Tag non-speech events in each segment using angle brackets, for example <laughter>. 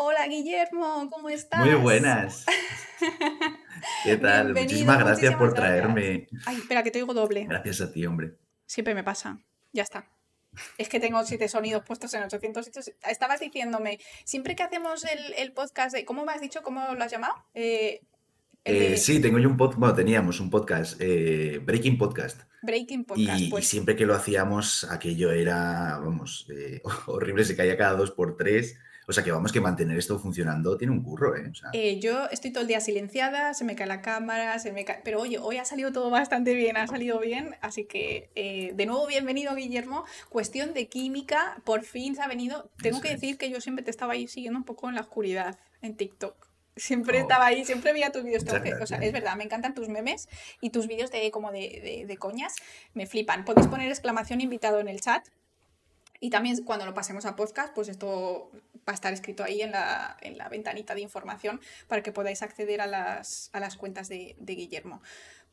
Hola Guillermo, ¿cómo estás? Muy buenas. <laughs> ¿Qué tal? Bienvenido, Muchísimas gracias por gracias. traerme. Ay, espera, que te oigo doble. Gracias a ti, hombre. Siempre me pasa. Ya está. Es que tengo siete sonidos puestos en 800 sitios. Estabas diciéndome, siempre que hacemos el, el podcast de... ¿Cómo me has dicho? ¿Cómo lo has llamado? Eh, Eh, sí, tengo yo un podcast, bueno, teníamos un podcast, eh, Breaking Podcast. Breaking Podcast. Y, y Pues siempre que lo hacíamos, aquello era, vamos, <laughs> horrible, se caía cada dos por tres. O sea que vamos, que mantener esto funcionando tiene un curro, ¿eh? O sea, eh, yo estoy todo el día silenciada, se me cae la cámara, se me cae... Pero oye, hoy ha salido todo bastante bien, ha salido bien. Así que, eh, de nuevo, bienvenido Guillermo. Cuestión de química, por fin se ha venido. Tengo Eso que es. decir que yo siempre te estaba ahí siguiendo un poco en la oscuridad, en TikTok. Siempre Oh, estaba ahí, siempre veía tus vídeos. o sea, es verdad, me encantan tus memes y tus vídeos de como de, de- de coñas, me flipan. Podéis poner exclamación invitado en el chat. Y también cuando lo pasemos a podcast, pues esto va a estar escrito ahí en la, en la ventanita de información para que podáis acceder a las, a las cuentas de, de Guillermo.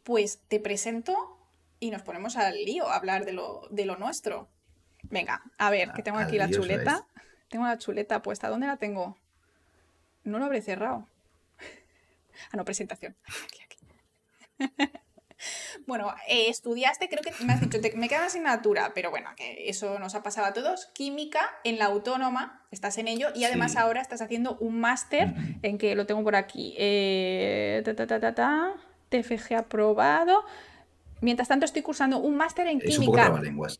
Pues te presento y nos ponemos al lío a hablar de lo, de lo nuestro. Venga, a ver, que tengo Al aquí la chuleta. Tengo la chuleta puesta. ¿Dónde la tengo? No lo habré cerrado. <laughs> Ah, no, presentación. Aquí, aquí. <laughs> Bueno, eh, estudiaste, creo que me has dicho, te- me queda una asignatura, pero bueno, que eso nos ha pasado a todos. Química en la autónoma, estás en ello y además Sí. ahora estás haciendo un máster en que lo tengo por aquí. eh, ta, ta, ta, ta, ta, TFG aprobado. Mientras tanto, estoy cursando un máster en es un poco química.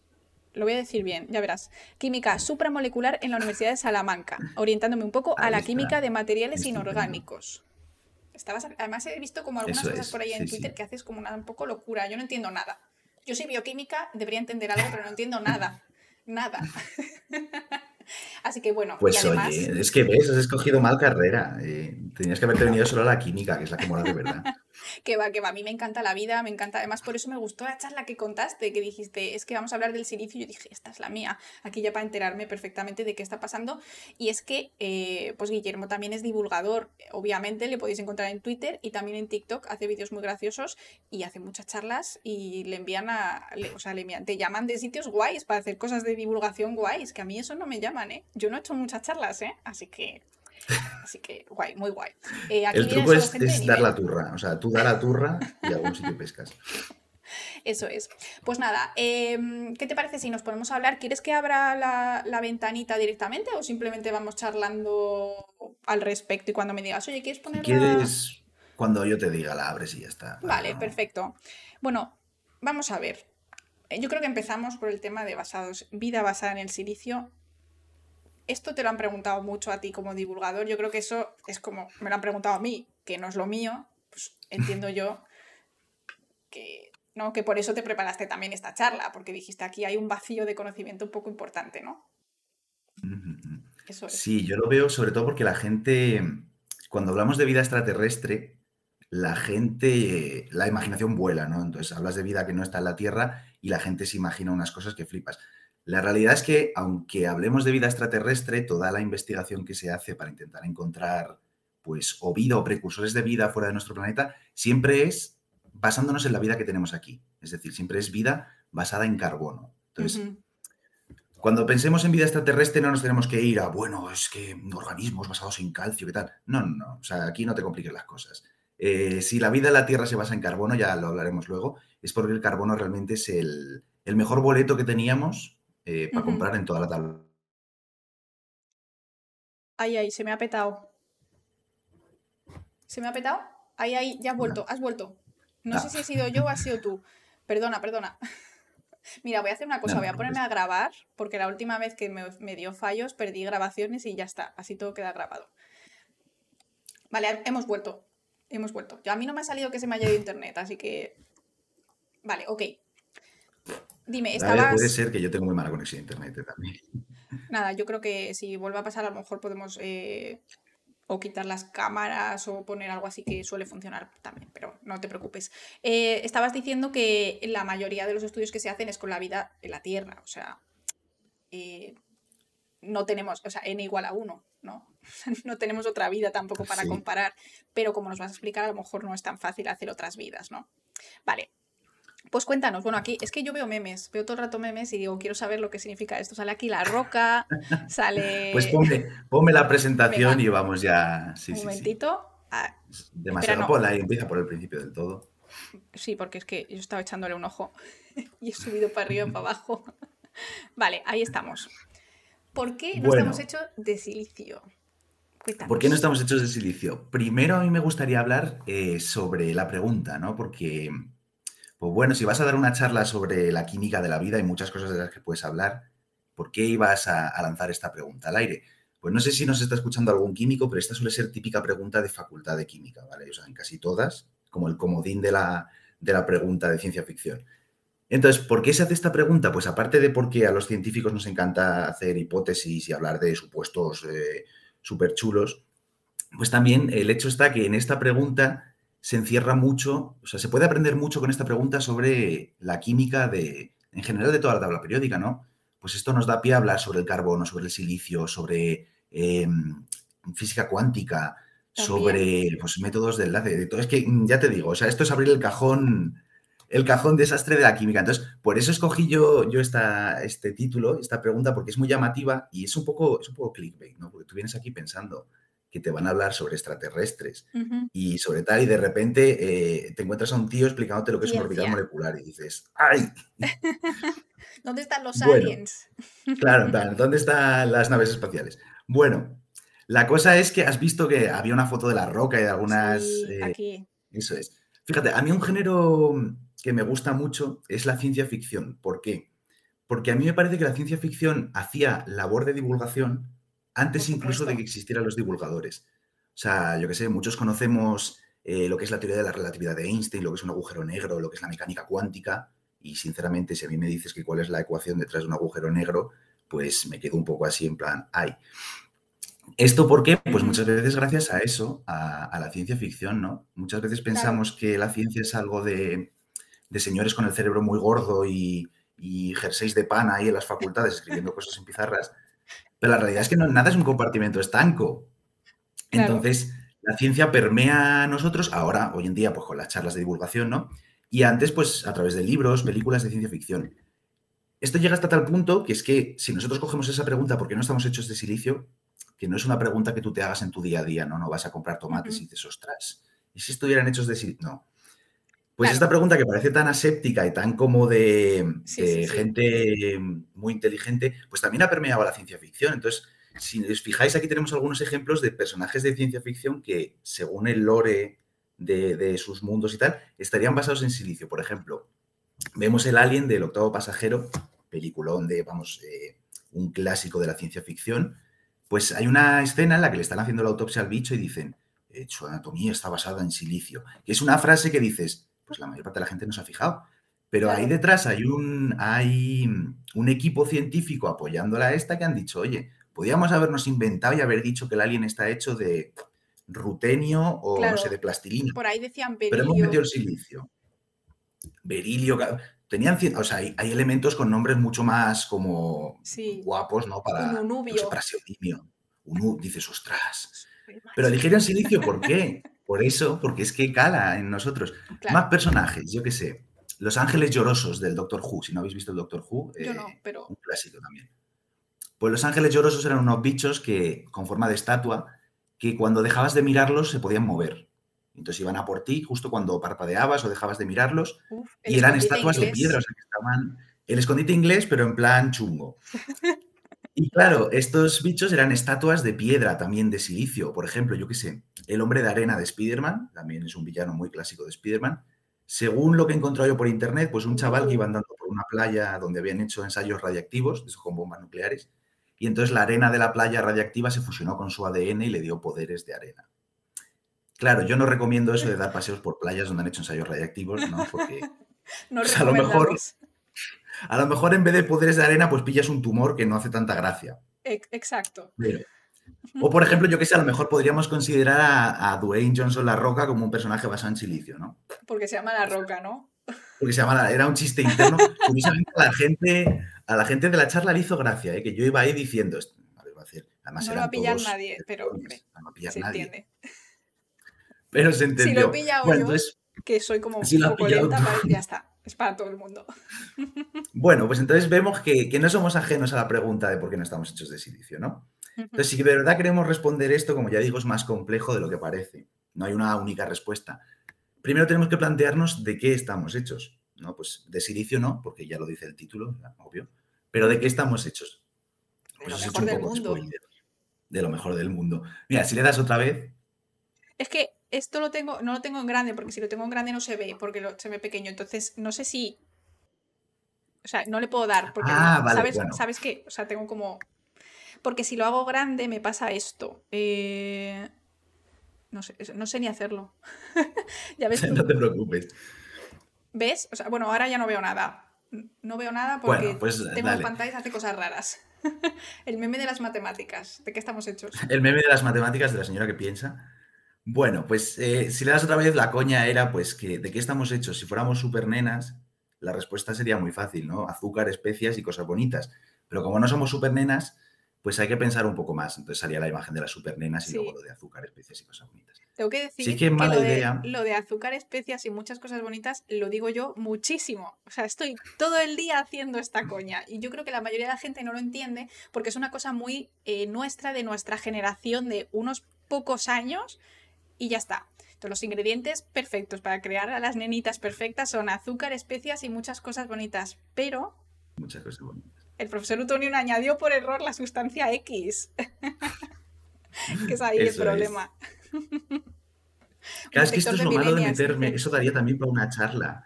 Lo voy a decir bien, ya verás. Química supramolecular en la Universidad de Salamanca, orientándome un poco a la está. química de materiales inorgánicos. Estabas, además he visto como algunas Eso cosas es, por ahí en sí, Twitter sí. que haces como una un poco locura. Yo no entiendo nada. Yo soy bioquímica, debería entender algo, pero no entiendo nada. Nada. <laughs> Así que bueno, y Pues además, oye, es que ves, has escogido mal carrera. eh, tenías que haberte venido solo a la química, que es la que mola de verdad. Que va, que va, a mí me encanta la vida, me encanta, además por eso me gustó la charla que contaste, que dijiste, es que vamos a hablar del silicio, y yo dije, esta es la mía, aquí ya para enterarme perfectamente de qué está pasando, y es que, eh, pues Guillermo también es divulgador, obviamente le podéis encontrar en Twitter y también en TikTok, hace vídeos muy graciosos y hace muchas charlas y le envían a, le- o sea, le envían, te llaman de sitios guays para hacer cosas de divulgación guays, que a mí eso no me llaman, ¿eh? Yo no he hecho muchas charlas, ¿eh? Así que... Así que guay, muy guay. Eh, aquí El truco es, dar la turra. O sea, tú da la turra y a algún sitio pescas. <laughs> Eso es. Pues nada, em, ¿qué te parece si nos ponemos a hablar? ¿Quieres que abra la, la ventanita directamente o simplemente vamos charlando al respecto y cuando me digas, oye, ¿quieres ponerla? quieres, cuando yo te diga, la abres y ya está. Vale, No- perfecto. Bueno, vamos a ver. Yo creo que empezamos por el tema de basados, vida basada en el silicio. Esto te lo han preguntado mucho a ti como divulgador. Yo creo que eso es como, me lo han preguntado a mí, que no es lo mío. Pues entiendo yo que, ¿no? que por eso te preparaste también esta charla, porque dijiste aquí hay un vacío de conocimiento un poco importante, ¿no? Ujú. Eso es. Sí, yo lo veo sobre todo porque la gente, cuando hablamos de vida extraterrestre, la gente, la imaginación vuela, ¿no? Entonces hablas de vida que no está en la Tierra y la gente se imagina unas cosas que flipas. La realidad es que, aunque hablemos de vida extraterrestre, toda la investigación que se hace para intentar encontrar, pues, o vida o precursores de vida fuera de nuestro planeta, siempre es basándonos en la vida que tenemos aquí. Es decir, siempre es vida basada en carbono. Entonces, cuando pensemos en vida extraterrestre no nos tenemos que ir a, bueno, es que organismos basados en calcio, ¿qué tal? No, no, no. O sea, aquí no te compliques las cosas. Eh, si la vida en la Tierra se basa en carbono, ya lo hablaremos luego, es porque el carbono realmente es el, el mejor boleto que teníamos eh, para comprar en toda la tabla. Ay, ay, se me ha petado. ¿Se me ha petado? Ay, ay, ya has vuelto, has vuelto. No sé Ah. si he sido yo o has sido tú. <laughs> Perdona, perdona. <laughs> Mira, voy a hacer una cosa, No, voy a ponerme a grabar, porque la última vez que me, me dio fallos perdí grabaciones y ya está, así todo queda grabado. Vale, hemos vuelto, hemos vuelto. Yo, a mí no me ha salido que se me haya ido internet, así que... Vale, ok. Dime, estabas... puede ser que yo tengo muy mala conexión a internet también. Nada, yo creo que si vuelve a pasar, a lo mejor podemos eh, o quitar las cámaras o poner algo así que suele funcionar también, pero no te preocupes. Eh, estabas diciendo que la mayoría de los estudios que se hacen es con la vida en la Tierra, o sea, eh, no tenemos, o sea, n igual a 1, ¿no? <laughs> no tenemos otra vida tampoco para Sí. comparar, pero como nos vas a explicar, a lo mejor no es tan fácil hacer otras vidas, ¿no? Vale. Pues cuéntanos, bueno, aquí es que yo veo memes, veo todo el rato memes y digo, quiero saber lo que significa esto. Sale aquí la roca, <laughs> sale... Pues ponme, ponme la presentación y vamos ya. Sí, Un sí, sí. momentito. Ah, Demasiado. no. Ponla y empieza por el principio del todo. sí, porque es que yo estaba echándole un ojo <laughs> y he subido para arriba y para abajo. <laughs> Vale, ahí estamos. ¿Por qué no Bueno. estamos hechos de silicio? Cuéntanos. ¿Por qué no estamos hechos de silicio? Primero a mí me gustaría hablar eh, sobre la pregunta, ¿no? Porque, pues bueno, si vas a dar una charla sobre la química de la vida, hay muchas cosas de las que puedes hablar. ¿Por qué ibas a, a lanzar esta pregunta al aire? Pues no sé si nos está escuchando algún químico, pero esta suele ser típica pregunta de facultad de química, ¿vale? O sea, en casi todas, como el comodín de la, de la pregunta de ciencia ficción. Entonces, ¿por qué se hace esta pregunta? Pues aparte de porque a los científicos nos encanta hacer hipótesis y hablar de supuestos eh, súper chulos, pues también el hecho está que en esta pregunta se encierra mucho, o sea, se puede aprender mucho con esta pregunta sobre la química de, en general, de toda la tabla periódica, ¿no? Pues esto nos da pie a hablar sobre el carbono, sobre el silicio, sobre eh, física cuántica, También. sobre pues, métodos de enlace, de todo. Es que mm, ya te digo, o sea, esto es abrir el cajón, el cajón desastre de la química. Entonces, por eso escogí yo, yo esta, este título, esta pregunta, porque es muy llamativa y es un poco, es un poco clickbait, ¿no? Porque tú vienes aquí pensando que te van a hablar sobre extraterrestres y sobre tal, y de repente eh, te encuentras a un tío explicándote lo que es un orbital molecular y dices, ¡ay! <laughs> ¿Dónde están los Bueno. aliens? <laughs> Claro, plan, ¿dónde están las naves espaciales? Bueno, la cosa es que has visto que había una foto de la roca y de algunas... Sí, eh, aquí. Eso es. Fíjate, a mí un género que me gusta mucho es la ciencia ficción. ¿Por qué? Porque a mí me parece que la ciencia ficción hacía labor de divulgación antes incluso de que existieran los divulgadores. O sea, yo que sé, muchos conocemos eh, lo que es la teoría de la relatividad de Einstein, lo que es un agujero negro, lo que es la mecánica cuántica. Y sinceramente, si a mí me dices que cuál es la ecuación detrás de un agujero negro, pues me quedo un poco así en plan, ay. ¿Esto por qué? Pues muchas veces gracias a eso, a, a la ciencia ficción, ¿no? Muchas veces pensamos que la ciencia es algo de, de señores con el cerebro muy gordo y, y jerseys de pana ahí en las facultades escribiendo cosas en pizarras, pero la realidad es que no, nada es un compartimento estanco. Claro. Entonces, la ciencia permea a nosotros, ahora, hoy en día, pues con las charlas de divulgación, ¿no? Y antes, pues a través de libros, películas de ciencia ficción. Esto llega hasta tal punto que es que si nosotros cogemos esa pregunta, ¿por qué no estamos hechos de silicio? Que no es una pregunta que tú te hagas en tu día a día, ¿no? No vas a comprar tomates y dices, ostras, ¿y si estuvieran hechos de silicio? No. Pues Claro. esta pregunta que parece tan aséptica y tan como de, Sí, de sí, sí. gente muy inteligente, pues también ha permeado a la ciencia ficción. Entonces, si os fijáis, aquí tenemos algunos ejemplos de personajes de ciencia ficción que, según el lore de, de sus mundos y tal, estarían basados en silicio. Por ejemplo, vemos el Alien del octavo pasajero, peliculón de, vamos, eh, un clásico de la ciencia ficción. Pues hay una escena en la que le están haciendo la autopsia al bicho y dicen, eh, su anatomía está basada en silicio. Que es una frase que dices, pues la mayor parte de la gente no se ha fijado. Pero ahí detrás hay un, hay un equipo científico apoyándola a esta que han dicho, oye, podríamos habernos inventado y haber dicho que el alien está hecho de rutenio o, no sé, de plastilina. Por ahí decían Pero hemos metido berilio. el silicio. Berilio, tenían, o sea, hay, hay elementos con nombres mucho más como Sí. guapos, ¿no? Para, qué sé, para seudimio. Dices, ostras. Pero eligieron silicio, ¿por qué? <laughs> Por eso, porque es que cala en nosotros. Claro. Más personajes, yo qué sé. Los ángeles llorosos del Doctor Who. Si no habéis visto el Doctor Who, Yo eh, no, pero un clásico también. Pues los ángeles llorosos eran unos bichos que, con forma de estatua, que cuando dejabas de mirarlos se podían mover. Entonces iban a por ti justo cuando parpadeabas o dejabas de mirarlos uf, y eran estatuas de piedra, o sea que estaban el escondite inglés, pero en plan chungo. <laughs> Y claro, estos bichos eran estatuas de piedra, también de silicio. Por ejemplo, yo qué sé, el hombre de arena de Spider-Man, también es un villano muy clásico de Spider-Man. Según lo que he encontrado yo por internet, pues un chaval que iba andando por una playa donde habían hecho ensayos radiactivos, con bombas nucleares, y entonces la arena de la playa radiactiva se fusionó con su ADN y le dio poderes de arena. Claro, yo no recomiendo eso de dar paseos por playas donde han hecho ensayos radiactivos, ¿no? Porque <laughs> No Pues a lo mejor- a lo mejor en vez de poderes de arena, pues pillas un tumor que no hace tanta gracia. Ex- Exacto. Pero- O por ejemplo, yo que sé, a lo mejor podríamos considerar a, a Dwayne Johnson La Roca como un personaje basado en silicio, ¿no? Porque se llama La Roca, ¿no? Porque se llama, la- era un chiste interno. Curiosamente, a la gente, a la gente de la charla le hizo gracia, ¿eh? que yo iba ahí diciendo, "Esto lo iba a hacer". Además, No lo va a pillar nadie, pero, hombre, no lo pillar Se nadie. entiende. Pero se Si entendió. lo he pillado Bueno, yo, entonces, que soy como Si un lo poco lenta, tú. ya está. Es para todo el mundo. Bueno, pues entonces vemos que, que no somos ajenos a la pregunta de por qué no estamos hechos de silicio, ¿no? Entonces, si de verdad queremos responder esto, como ya digo, es más complejo de lo que parece. No hay una única respuesta. Primero tenemos que plantearnos de qué estamos hechos. ¿no? Pues de silicio no, porque ya lo dice el título, obvio. Pero ¿de qué estamos hechos? Pues de lo mejor del mundo. De lo mejor del mundo. Mira, si le das otra vez. Es que esto lo tengo, no lo tengo en grande, porque si lo tengo en grande no se ve, porque lo, se ve pequeño. Entonces, no sé si. O sea, no le puedo dar, porque ah, ¿sabes, ¿sabes qué? O sea, tengo como porque si lo hago grande me pasa esto. Eh, no, sé, no sé ni hacerlo. <laughs> ya ves. <laughs> no te preocupes. ¿Ves? O sea, bueno, ahora ya no veo nada. No veo nada porque pues, tengo las pantallas hace cosas raras. <laughs> El meme de las matemáticas. ¿De qué estamos hechos? El meme de las matemáticas de la señora que piensa. Bueno, pues eh, si le das otra vez la coña era pues que de qué estamos hechos. Si fuéramos super nenas, la respuesta sería muy fácil, ¿no? Azúcar, especias y cosas bonitas. Pero como no somos super nenas, pues hay que pensar un poco más. Entonces salía la imagen de las supernenas y luego lo de azúcar, especias y cosas bonitas. Tengo que decir que, lo, De, lo de azúcar, especias y muchas cosas bonitas lo digo yo muchísimo. O sea, estoy todo el día haciendo esta <laughs> coña. Y yo creo que la mayoría de la gente no lo entiende porque es una cosa muy eh, nuestra, de nuestra generación, de unos pocos años y ya está. Entonces, los ingredientes perfectos para crear a las nenitas perfectas son azúcar, especias y muchas cosas bonitas. Pero... Muchas cosas bonitas el profesor Utonion añadió por error la sustancia X. <laughs> que es ahí el problema. Claro, es que esto es lo malo de meterme. Eso daría <laughs> también para una charla.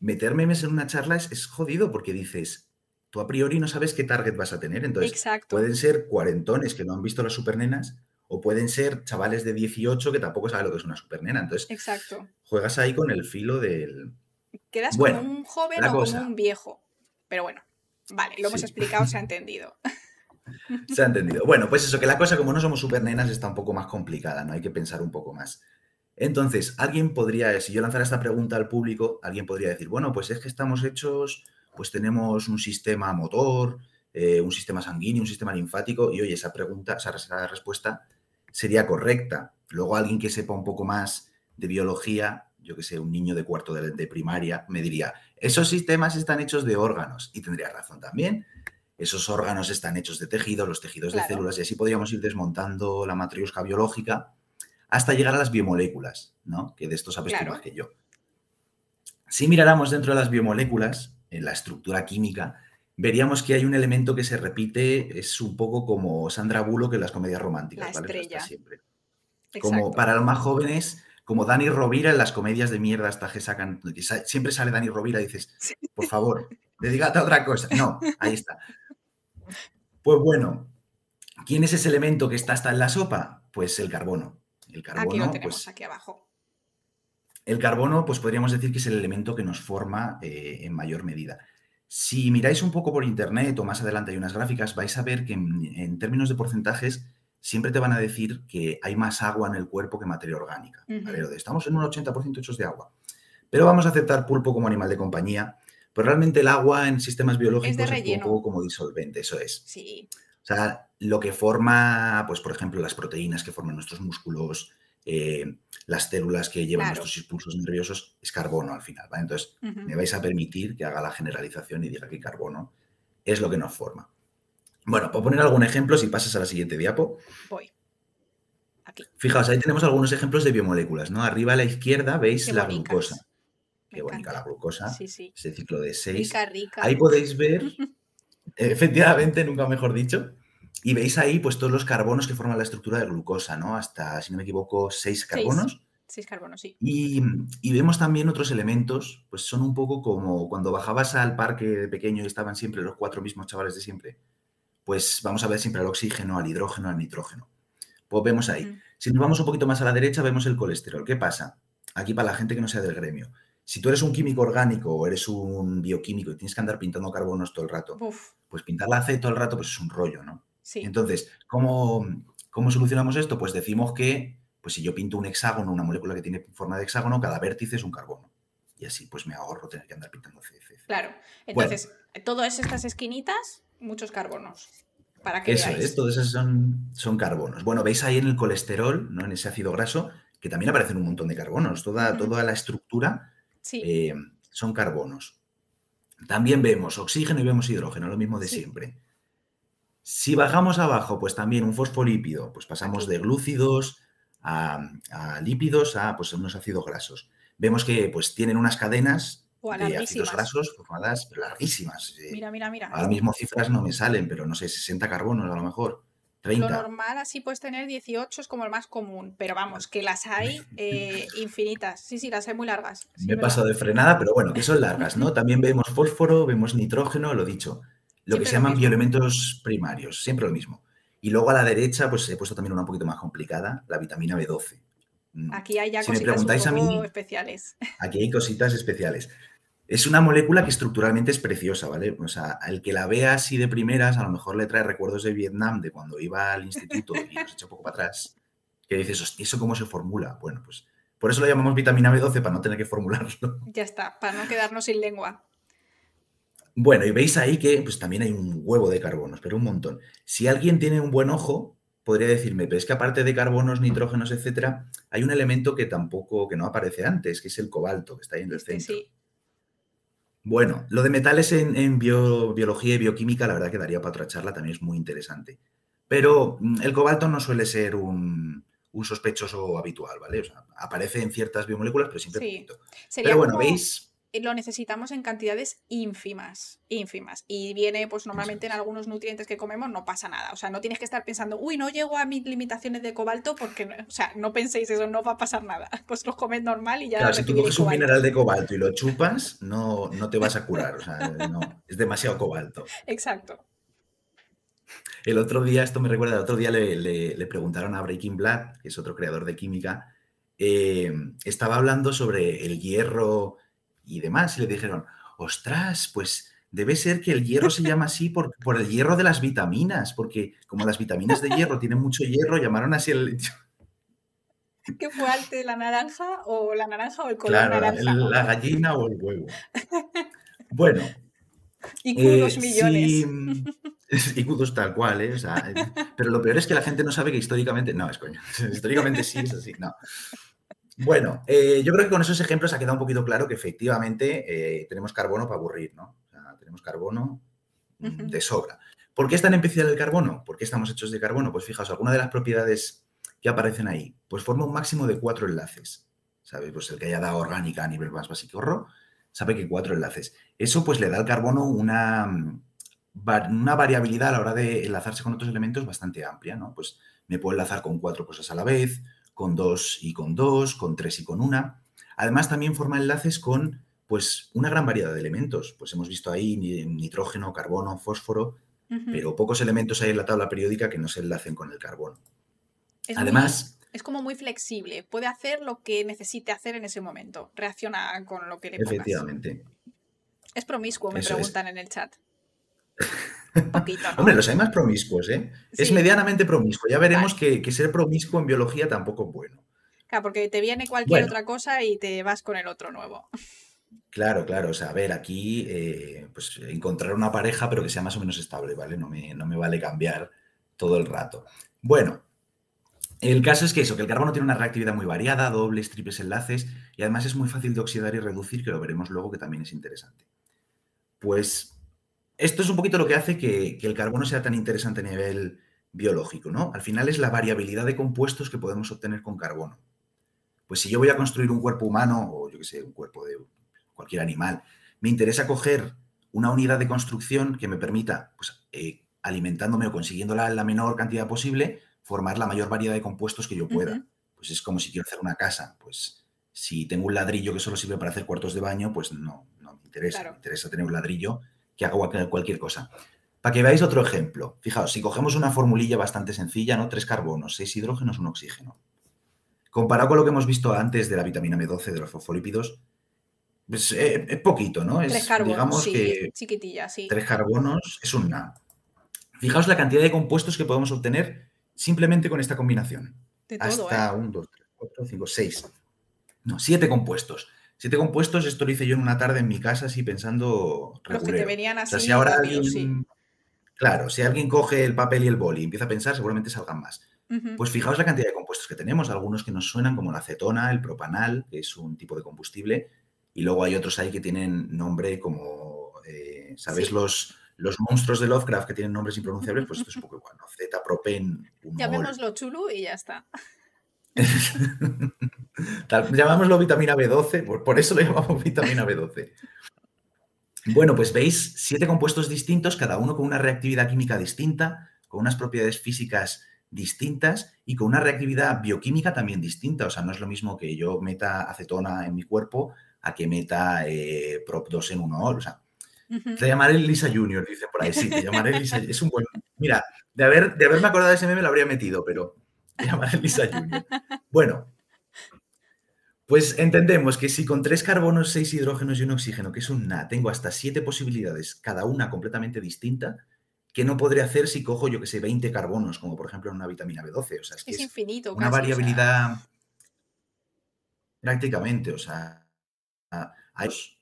Meterme en una charla es, jodido porque dices, tú a priori no sabes qué target vas a tener. Entonces, pueden ser cuarentones que no han visto las supernenas o pueden ser chavales de 18 que tampoco saben lo que es una supernena. Entonces, Exacto. juegas ahí con el filo del. Quedas como un joven o como un viejo. Pero bueno. Vale, lo hemos explicado, se ha entendido. <laughs> Se ha entendido. Bueno, pues eso, que la cosa, como no somos super nenas, está un poco más complicada, ¿no? Hay que pensar un poco más. Entonces, alguien podría, si yo lanzara esta pregunta al público, alguien podría decir, bueno, pues es que estamos hechos, pues tenemos un sistema motor, eh, un sistema sanguíneo, un sistema linfático, y oye, esa pregunta, esa respuesta sería correcta. Luego alguien que sepa un poco más de biología yo que sé, un niño de cuarto de, primaria, me diría, esos sistemas están hechos de órganos. Y tendría razón también. Esos órganos están hechos de tejidos, los tejidos de células, y así podríamos ir desmontando la matriosca biológica hasta llegar a las biomoléculas, ¿no? Que de esto sabes más que yo. Si miráramos dentro de las biomoléculas, en la estructura química, veríamos que hay un elemento que se repite, es un poco como Sandra Bullock en las comedias románticas, la Estrella. Siempre. Como para los más jóvenes, como Dani Rovira en las comedias de mierda hasta que sacan, siempre sale Dani Rovira y dices, por favor, dedícate a otra cosa. No, ahí está. <laughs> Pues bueno, ¿quién es ese elemento que está hasta en la sopa? Pues el carbono. El carbono, aquí lo tenemos, pues aquí abajo. El carbono, pues podríamos decir que es el elemento que nos forma eh, en mayor medida. Si miráis un poco por internet o más adelante hay unas gráficas, vais a ver que en términos de porcentajes siempre te van a decir que hay más agua en el cuerpo que materia orgánica. Estamos en un 80% hechos de agua. Pero vamos a aceptar pulpo como animal de compañía. Pues realmente el agua en sistemas biológicos es, un poco como disolvente, eso es. Sí. O sea, lo que forma, pues por ejemplo, las proteínas que forman nuestros músculos, eh, las células que llevan nuestros impulsos nerviosos, es carbono al final. Entonces, me vais a permitir que haga la generalización y diga que carbono es lo que nos forma. Bueno, por poner algún ejemplo, si pasas a la siguiente diapo. Voy. Aquí. Fijaos, ahí tenemos algunos ejemplos de biomoléculas, ¿no? Arriba a la izquierda veis la glucosa. Qué bonita la glucosa. Sí, sí. Ese ciclo de 6. Rica, rica. Ahí podéis ver, <laughs> efectivamente, nunca mejor dicho, y veis ahí pues todos los carbonos que forman la estructura de glucosa, ¿no? Hasta, si no me equivoco, 6 carbonos. Seis carbonos, sí. Y, y, vemos también otros elementos, pues son un poco como cuando bajabas al parque de pequeño y estaban siempre los cuatro mismos chavales de siempre pues vamos a ver siempre al oxígeno, al hidrógeno, al nitrógeno. Pues vemos ahí. Si nos vamos un poquito más a la derecha, vemos el colesterol. ¿Qué pasa? Aquí para la gente que no sea del gremio. Si tú eres un químico orgánico o eres un bioquímico y tienes que andar pintando carbonos todo el rato, pues pintar la C todo el rato pues es un rollo, ¿no? Sí. Entonces, ¿cómo, ¿cómo solucionamos esto? Pues decimos que pues si yo pinto un hexágono, una molécula que tiene forma de hexágono, cada vértice es un carbono. Y así pues me ahorro tener que andar pintando C. Claro. Entonces, todas estas esquinitas muchos carbonos. Para que Eso es, todos esos son, son carbonos. Bueno, veis ahí en el colesterol, ¿no? en ese ácido graso, que también aparecen un montón de carbonos. Toda, toda la estructura eh, son carbonos. también vemos oxígeno y vemos hidrógeno, lo mismo de Sí. siempre. Si bajamos abajo, pues también un fosfolípido, pues pasamos Aquí. de glúcidos a, a lípidos a pues, unos ácidos grasos. Vemos que pues, tienen unas cadenas Buah, de ácidos grasos formadas larguísimas. eh, Mira, mira, mira. Ahora mismo cifras no me salen, pero no sé, 60 carbonos a lo mejor, Lo 30. normal así puedes tener 18, es como el más común, pero vamos, que las <laughs> hay eh, infinitas. Sí, sí, las hay muy largas. sí, Me he pasado de frenada, pero bueno, que son largas, ¿no? <laughs> También vemos fósforo, vemos nitrógeno, lo dicho. Lo que se lo llaman mismo. bioelementos primarios, siempre lo mismo. Y luego a la derecha, pues he puesto también una un poquito más complicada, la vitamina B12. Mm. Aquí hay ya Si me cositas un preguntáis a mí, especiales. aquí hay cositas especiales. Es una molécula que estructuralmente es preciosa, ¿vale? O sea, el que la vea así de primeras, a lo mejor le trae recuerdos de Vietnam, de cuando iba al instituto y nos echa un poco para atrás, que dices, hostia, ¿eso cómo se formula? Bueno, pues por eso lo llamamos vitamina B12, para no tener que formularlo. Ya está, para no quedarnos sin lengua. Bueno, y veis ahí que pues, también hay un huevo de carbonos, pero un montón. Si alguien tiene un buen ojo, podría decirme, pero es que aparte de carbonos, nitrógenos, etcétera, hay un elemento que tampoco, que no aparece antes, que es el cobalto, que está ahí en el centro. sí. Bueno, lo de metales en, en bio- biología y bioquímica, la verdad que daría para otra charla, también es muy interesante. Pero mm, el cobalto no suele ser un, un sospechoso habitual, ¿vale? O sea, aparece en ciertas biomoléculas, pero siempre Sí. poquito. Sería Pero bueno, como veis, lo necesitamos en cantidades ínfimas, ínfimas. Y viene, pues normalmente en algunos nutrientes que comemos no pasa nada. O sea, no tienes que estar pensando, uy, no llego a mis limitaciones de cobalto porque, no-". o sea, no penséis eso, no va a pasar nada. <laughs> Pues los comed normal y ya Claro, si tú coges un mineral de cobalto y lo chupas, no, no te vas a curar. O sea, no, es demasiado cobalto. Exacto. El otro día, esto me recuerda, el otro día le, le- le preguntaron a Breaking Bad, que es otro creador de química, eh, estaba hablando sobre el hierro y demás, y le dijeron, ostras, pues debe ser que el hierro se llama así por, por el hierro de las vitaminas, porque como las vitaminas de hierro tienen mucho hierro, llamaron así el... <laughs> ¿Qué fue antes, la naranja o la naranja o el color Claro, la, naranja? la gallina o el huevo. Bueno, <laughs> Y Eh, dos millones. sí, <laughs> y kudos tal cual, ¿eh? O sea, eh, pero lo peor es que la gente no sabe que históricamente. No, es coño. Históricamente sí es así, no. Bueno, eh, yo creo que con esos ejemplos ha quedado un poquito claro que efectivamente eh, tenemos carbono para aburrir, ¿no? O sea, tenemos carbono mm, de sobra. ¿Por qué es tan especial el carbono? ¿Por qué estamos hechos de carbono? Pues fijaos, alguna de las propiedades que aparecen ahí, pues forma un máximo de cuatro enlaces. ¿Sabes? Pues el que haya dado orgánica a nivel más básico, sabe que cuatro enlaces. Eso pues le da al carbono una, mm, una variabilidad a la hora de enlazarse con otros elementos bastante amplia, ¿no? Pues me puedo enlazar con cuatro cosas a la vez, con dos y con dos, con tres y con una. Además también forma enlaces con pues una gran variedad de elementos. Pues hemos visto ahí ni- nitrógeno, carbono, fósforo, pero pocos elementos hay en la tabla periódica que no se enlacen con el carbono. Es muy- Además, es como muy flexible, puede hacer lo que necesite hacer en ese momento, reacciona con lo que le pongas. efectivamente. Es promiscuo, me Eso es. preguntan en el chat. <laughs> Un poquito, ¿no? Hombre, los hay más promiscuos, ¿eh? Es medianamente promiscuo. Ya veremos que, que ser promiscuo en biología tampoco es bueno. Claro, porque te viene cualquier Bueno. otra cosa y te vas con el otro nuevo. Claro, claro. O sea, a ver, aquí, eh, pues encontrar una pareja, pero que sea más o menos estable, ¿vale? No me, no me vale cambiar todo el rato. Bueno, el caso es que eso, que el carbono tiene una reactividad muy variada, dobles, triples enlaces, y además es muy fácil de oxidar y reducir, que lo veremos luego, que también es interesante. Pues esto es un poquito lo que hace que, que el carbono sea tan interesante a nivel biológico, ¿no? Al final es la variabilidad de compuestos que podemos obtener con carbono. Pues si yo voy a construir un cuerpo humano, o yo qué sé, un cuerpo de cualquier animal, me interesa coger una unidad de construcción que me permita, pues, eh, alimentándome o consiguiéndola en la menor cantidad posible, formar la mayor variedad de compuestos que yo pueda. Pues es como si quiero hacer una casa, pues si tengo un ladrillo que solo sirve para hacer cuartos de baño, pues no, no me interesa. Claro. Me interesa tener un ladrillo que haga cual- cualquier cosa. Para que veáis otro ejemplo, fijaos, si cogemos una formulilla bastante sencilla, ¿no? Tres carbonos, seis hidrógenos, un oxígeno. Comparado con lo que hemos visto antes de la vitamina B12, de los fosfolípidos, pues eh, es poquito, ¿no? Es, Tres carbonos, digamos sí, que chiquitilla, sí. tres carbonos es un nada. Fijaos la cantidad de compuestos que podemos obtener simplemente con esta combinación. De todo, Hasta ¿eh? un, dos, tres, cuatro, cinco, seis. No, siete compuestos. Siete compuestos, esto lo hice yo en una tarde en mi casa, así pensando Los que te venían O así sea, si ahora rápido, alguien. sí. Claro, si alguien coge el papel y el boli y empieza a pensar, seguramente salgan más. Pues fijaos la cantidad de compuestos que tenemos, algunos que nos suenan como la acetona, el propanal, que es un tipo de combustible, y luego hay otros ahí que tienen nombre como Eh, ¿Sabes los, los monstruos de Lovecraft que tienen nombres impronunciables? Pues esto es un poco igual, ¿no? Z-propen, <laughs> Llamémoslo chulu y ya está. <laughs> llamámoslo vitamina B12, por, por eso lo llamamos <laughs> vitamina B12. Bueno, pues veis siete compuestos distintos, cada uno con una reactividad química distinta, con unas propiedades físicas distintas y con una reactividad bioquímica también distinta. O sea, no es lo mismo que yo meta acetona en mi cuerpo a que meta eh, prop2 en uno. O sea, te llamaré Lisa Junior, dice por ahí. Sí, te llamaré Lisa. Es un buen. Mira, de, haber, de haberme acordado de ese meme lo habría metido, pero <laughs> te llamaré Lisa Junior. Bueno, pues entendemos que si con tres carbonos, seis hidrógenos y un oxígeno, que es un Na, tengo hasta siete posibilidades, cada una completamente distinta, ¿qué no podré hacer si cojo, yo que sé, 20 carbonos, como por ejemplo en una vitamina B12? O sea, es, que es, infinito. Una variabilidad prácticamente, o sea,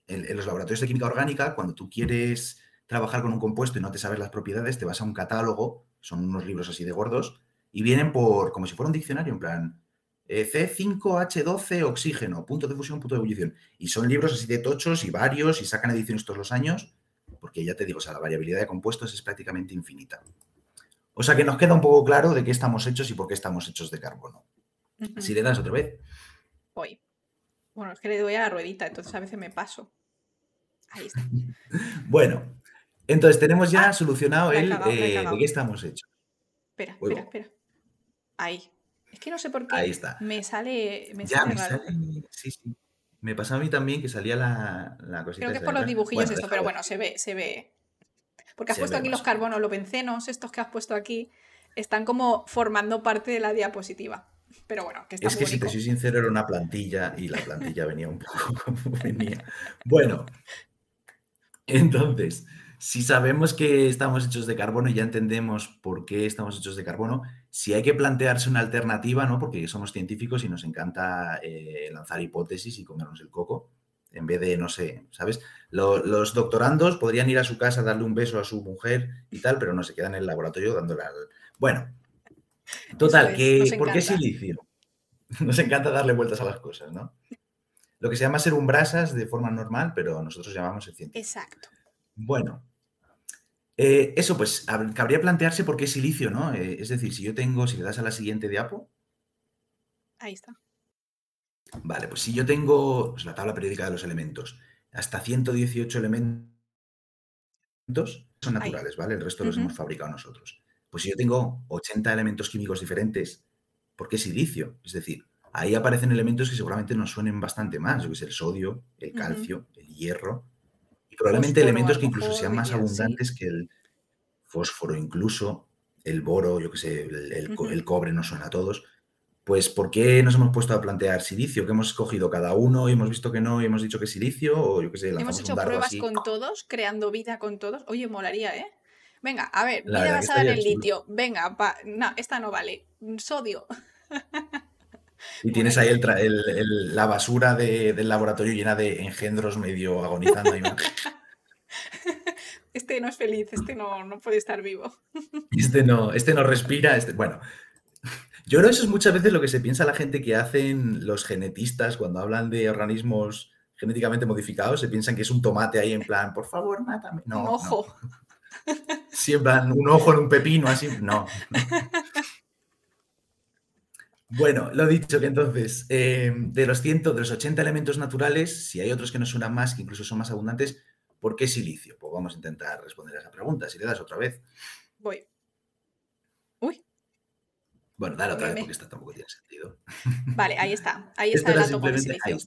en, los laboratorios de química orgánica, cuando tú quieres trabajar con un compuesto y no te sabes las propiedades, te vas a un catálogo, son unos libros así de gordos, y vienen por, como si fuera un diccionario, en plan, eh, C5H12 oxígeno, punto de fusión, punto de ebullición. Y son libros así de tochos y varios y sacan ediciones todos los años, porque ya te digo, o sea, la variabilidad de compuestos es prácticamente infinita. O sea que nos queda un poco claro de qué estamos hechos y por qué estamos hechos de carbono. Si le das otra vez. Voy. Bueno, es que le doy a la ruedita, entonces a veces me paso. Ahí está. <laughs> bueno, entonces tenemos ya ah, solucionado el eh, de qué estamos hechos. Espera, espera, espera. Ahí. Es que no sé por qué. Ahí está. Me sale. Me ya, sale me sale. Sí, sí. Me pasó a mí también que salía la, la cosita. Creo que es por los dibujillos esto, pero bueno, se ve, se ve. Porque has puesto aquí los carbonos, los bencenos, estos que has puesto aquí, están como formando parte de la diapositiva. Pero bueno, que está Es que si te soy sincero, era una plantilla y la plantilla venía un poco <laughs> como venía. Bueno, entonces, si sabemos que estamos hechos de carbono y ya entendemos por qué estamos hechos de carbono, si hay que plantearse una alternativa, ¿no? Porque somos científicos y nos encanta eh, lanzar hipótesis y comernos el coco, en vez de, no sé, ¿sabes? los doctorandos podrían ir a su casa, darle un beso a su mujer y tal, pero no se quedan en el laboratorio dándole al... Bueno, total, que, ¿por qué silicio? <laughs> Nos encanta darle vueltas a las cosas, ¿no? Lo que se llama ser un brasas de forma normal, pero nosotros llamamos el científico. Exacto. Bueno, eh, eso pues cabría plantearse por qué silicio, ¿no? Eh, es decir, si yo tengo, si le das a la siguiente diapo. Ahí está. Vale, pues si yo tengo pues, la tabla periódica de los elementos, hasta 118 elementos son naturales, ¿vale? El resto los hemos fabricado nosotros. Pues si yo tengo 80 elementos químicos diferentes, ¿por qué silicio? Es decir, ahí aparecen elementos que seguramente nos suenen bastante más, yo que sé, el sodio, el calcio, el hierro, probablemente elementos que incluso sean más abundantes que el fósforo, incluso el boro, yo que sé, el, cobre no suena a todos. Pues, ¿por qué nos hemos puesto a plantear silicio? ¿Que hemos escogido cada uno y hemos visto que no y hemos dicho que es silicio? O yo que sé, Hemos hecho pruebas con todos, creando vida con todos. Oye, molaría, ¿eh? Venga, a ver, vida basada en el litio. Venga, no, esta no vale. Sodio. <laughs> Y tienes ahí la basura del laboratorio llena de engendros medio agonizando. <laughs> este no es feliz, este no, puede estar vivo. <laughs> Este no, este no respira. Este, bueno, yo creo que eso es muchas veces lo que se piensa la gente que hacen los genetistas cuando hablan de organismos genéticamente modificados. Se piensan que es un tomate ahí en plan, por favor, mátame. No, un ojo. No. un ojo en un pepino, así. No. <laughs> Bueno, lo dicho, que entonces, eh, de los 100, de los 80 elementos naturales, si hay otros que nos suenan más, que incluso son más abundantes, ¿por qué silicio? Pues vamos a intentar responder a esa pregunta. Si le das otra vez. Voy. Uy. Bueno, dale otra vez porque esta tampoco tiene sentido. Vale, ahí está. Ahí está el átomo de silicio.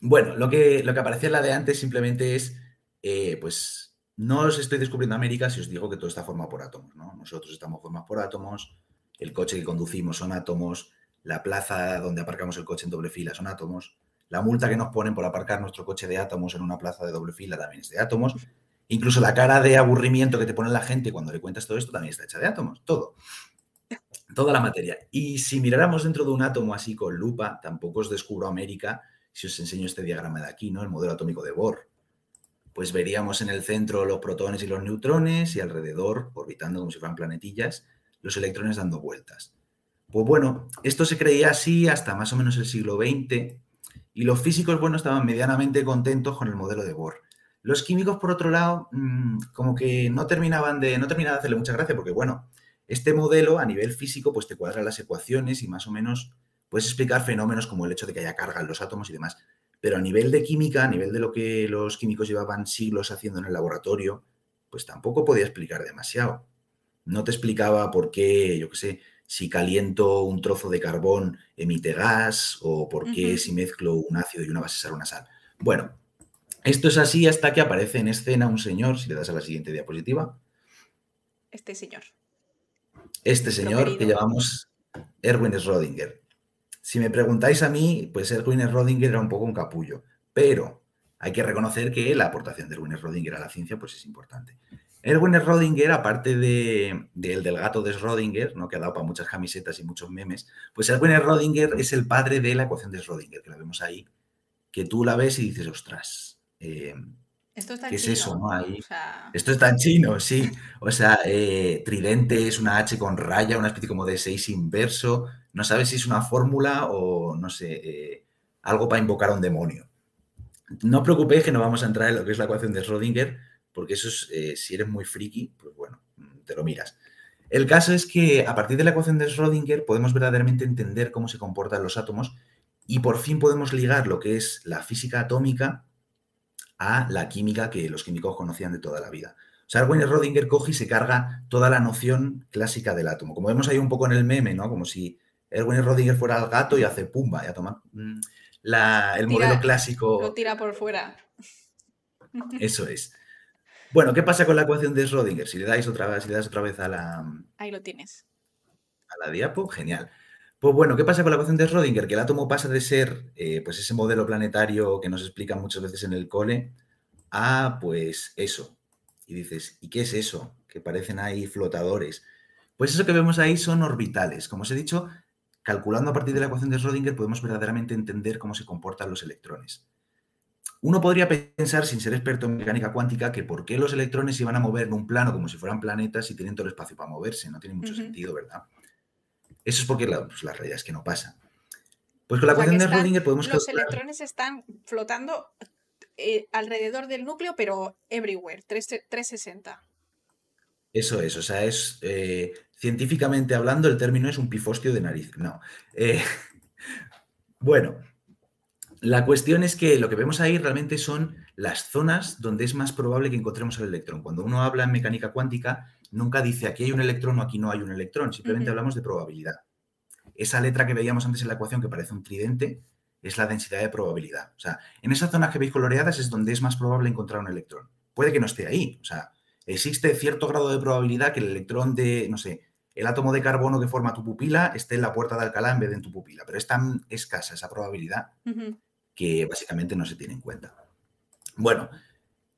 Bueno, lo que, lo que aparecía en la de antes simplemente es, eh, pues, no os estoy descubriendo América si os digo que todo está formado por átomos, ¿no? Nosotros estamos formados por átomos, el coche que conducimos son átomos, la plaza donde aparcamos el coche en doble fila son átomos, la multa que nos ponen por aparcar nuestro coche de átomos en una plaza de doble fila también es de átomos, incluso la cara de aburrimiento que te pone la gente cuando le cuentas todo esto también está hecha de átomos, todo. Toda la materia. Y si miráramos dentro de un átomo así con lupa, tampoco os descubro América si os enseño este diagrama de aquí, ¿no? El modelo atómico de Bohr. Pues veríamos en el centro los protones y los neutrones y alrededor, orbitando como si fueran planetillas, los electrones dando vueltas. Pues bueno, esto se creía así hasta más o menos el siglo XX y los físicos, bueno, estaban medianamente contentos con el modelo de Bohr. Los químicos, por otro lado, mm, como que no terminaban de, no terminaban de hacerle mucha gracia, porque bueno, este modelo a nivel físico, pues te cuadra las ecuaciones y más o menos puedes explicar fenómenos como el hecho de que haya carga en los átomos y demás. Pero a nivel de química, a nivel de lo que los químicos llevaban siglos haciendo en el laboratorio, pues tampoco podía explicar demasiado. No te explicaba por qué, yo qué sé, si caliento un trozo de carbón emite gas o por qué si mezclo un ácido y una base sal una sal. Bueno, esto es así hasta que aparece en escena un señor, si le das a la siguiente diapositiva. Este señor. Este señor que llamamos Erwin Schrödinger. Si me preguntáis a mí, pues Erwin Schrödinger era un poco un capullo, pero hay que reconocer que la aportación de Erwin Schrödinger a la ciencia pues es importante. Erwin Schrödinger, aparte de, del gato de Schrödinger, ¿no? que ha dado para muchas camisetas y muchos memes, pues Erwin Schrödinger es el padre de la ecuación de Schrödinger, que la vemos ahí, que tú la ves y dices, ostras, eh, esto está ¿qué es chino, eso? ¿no? Ahí, o sea, esto está en chino, sí. O sea, eh, tridente es una H con raya, una especie como de 6 inverso. No sabes si es una fórmula o, no sé, eh, algo para invocar a un demonio. No os preocupéis que no vamos a entrar en lo que es la ecuación de Schrödinger, porque eso es, eh, si eres muy friki, pues bueno, te lo miras. El caso es que a partir de la ecuación de Schrödinger podemos verdaderamente entender cómo se comportan los átomos y por fin podemos ligar lo que es la física atómica a la química que los químicos conocían de toda la vida. O sea, Erwin Schrödinger coge y se carga toda la noción clásica del átomo. Como vemos ahí un poco en el meme, ¿no? Como si Erwin Schrödinger fuera el gato y hace pumba, ya toma mm, la- el Tira- modelo clásico. lo tira por fuera. Eso es. Bueno, ¿qué pasa con la ecuación de Schrödinger? Si le dais otra, si le das otra vez a la, Ahí lo tienes. a la diapo, genial. Pues bueno, ¿qué pasa con la ecuación de Schrödinger? Que el átomo pasa de ser eh, pues ese modelo planetario que nos explican muchas veces en el cole a pues eso. Y dices, ¿y qué es eso? Que parecen ahí flotadores. Pues eso que vemos ahí son orbitales. Como os he dicho, calculando a partir de la ecuación de Schrödinger podemos verdaderamente entender cómo se comportan los electrones. Uno podría pensar, sin ser experto en mecánica cuántica, que por qué los electrones se iban a mover en un plano como si fueran planetas y tienen todo el espacio para moverse. No tiene mucho sentido, ¿verdad? Eso es porque la, pues, la realidad es que no pasa. Pues con la O sea, ecuación de Schrödinger podemos los calcular- electrones están flotando eh, alrededor del núcleo, pero everywhere, 3 360. Eso es, o sea, es eh, científicamente hablando, el término es un pifostio de nariz. No. Eh, <laughs> bueno, la cuestión es que lo que vemos ahí realmente son las zonas donde es más probable que encontremos el electrón. Cuando uno habla en mecánica cuántica, nunca dice aquí hay un electrón o aquí no hay un electrón, simplemente hablamos de probabilidad. Esa letra que veíamos antes en la ecuación que parece un tridente es la densidad de probabilidad. O sea, en esas zonas que veis coloreadas es donde es más probable encontrar un electrón. Puede que no esté ahí, o sea, existe cierto grado de probabilidad que el electrón de, no sé, el átomo de carbono que forma tu pupila esté en la puerta de Alcalá en vez de en tu pupila, pero es tan escasa esa probabilidad. Que básicamente no se tiene en cuenta. Bueno,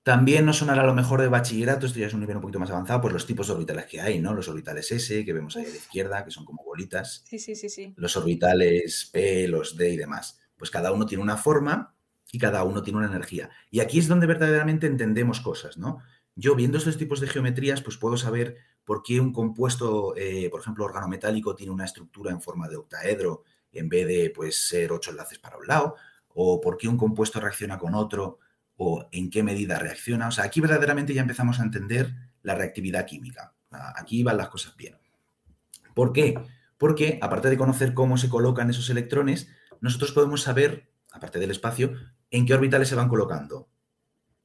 también nos sonará a lo mejor de bachillerato, esto ya es un nivel un poquito más avanzado, pues los tipos de orbitales que hay, ¿no? Los orbitales S, que vemos ahí a la izquierda, que son como bolitas, Sí, sí, sí, sí. los orbitales P, los D y demás. Pues cada uno tiene una forma y cada uno tiene una energía. Y aquí es donde verdaderamente entendemos cosas, ¿no? Yo viendo estos tipos de geometrías, pues puedo saber por qué un compuesto, eh, por ejemplo, organometálico, tiene una estructura en forma de octaedro en vez de pues, ser ocho enlaces para un lado, o por qué un compuesto reacciona con otro, o en qué medida reacciona. O sea, aquí verdaderamente ya empezamos a entender la reactividad química. Aquí van las cosas bien. ¿Por qué? Porque, aparte de conocer cómo se colocan esos electrones, nosotros podemos saber, aparte del espacio, en qué orbitales se van colocando.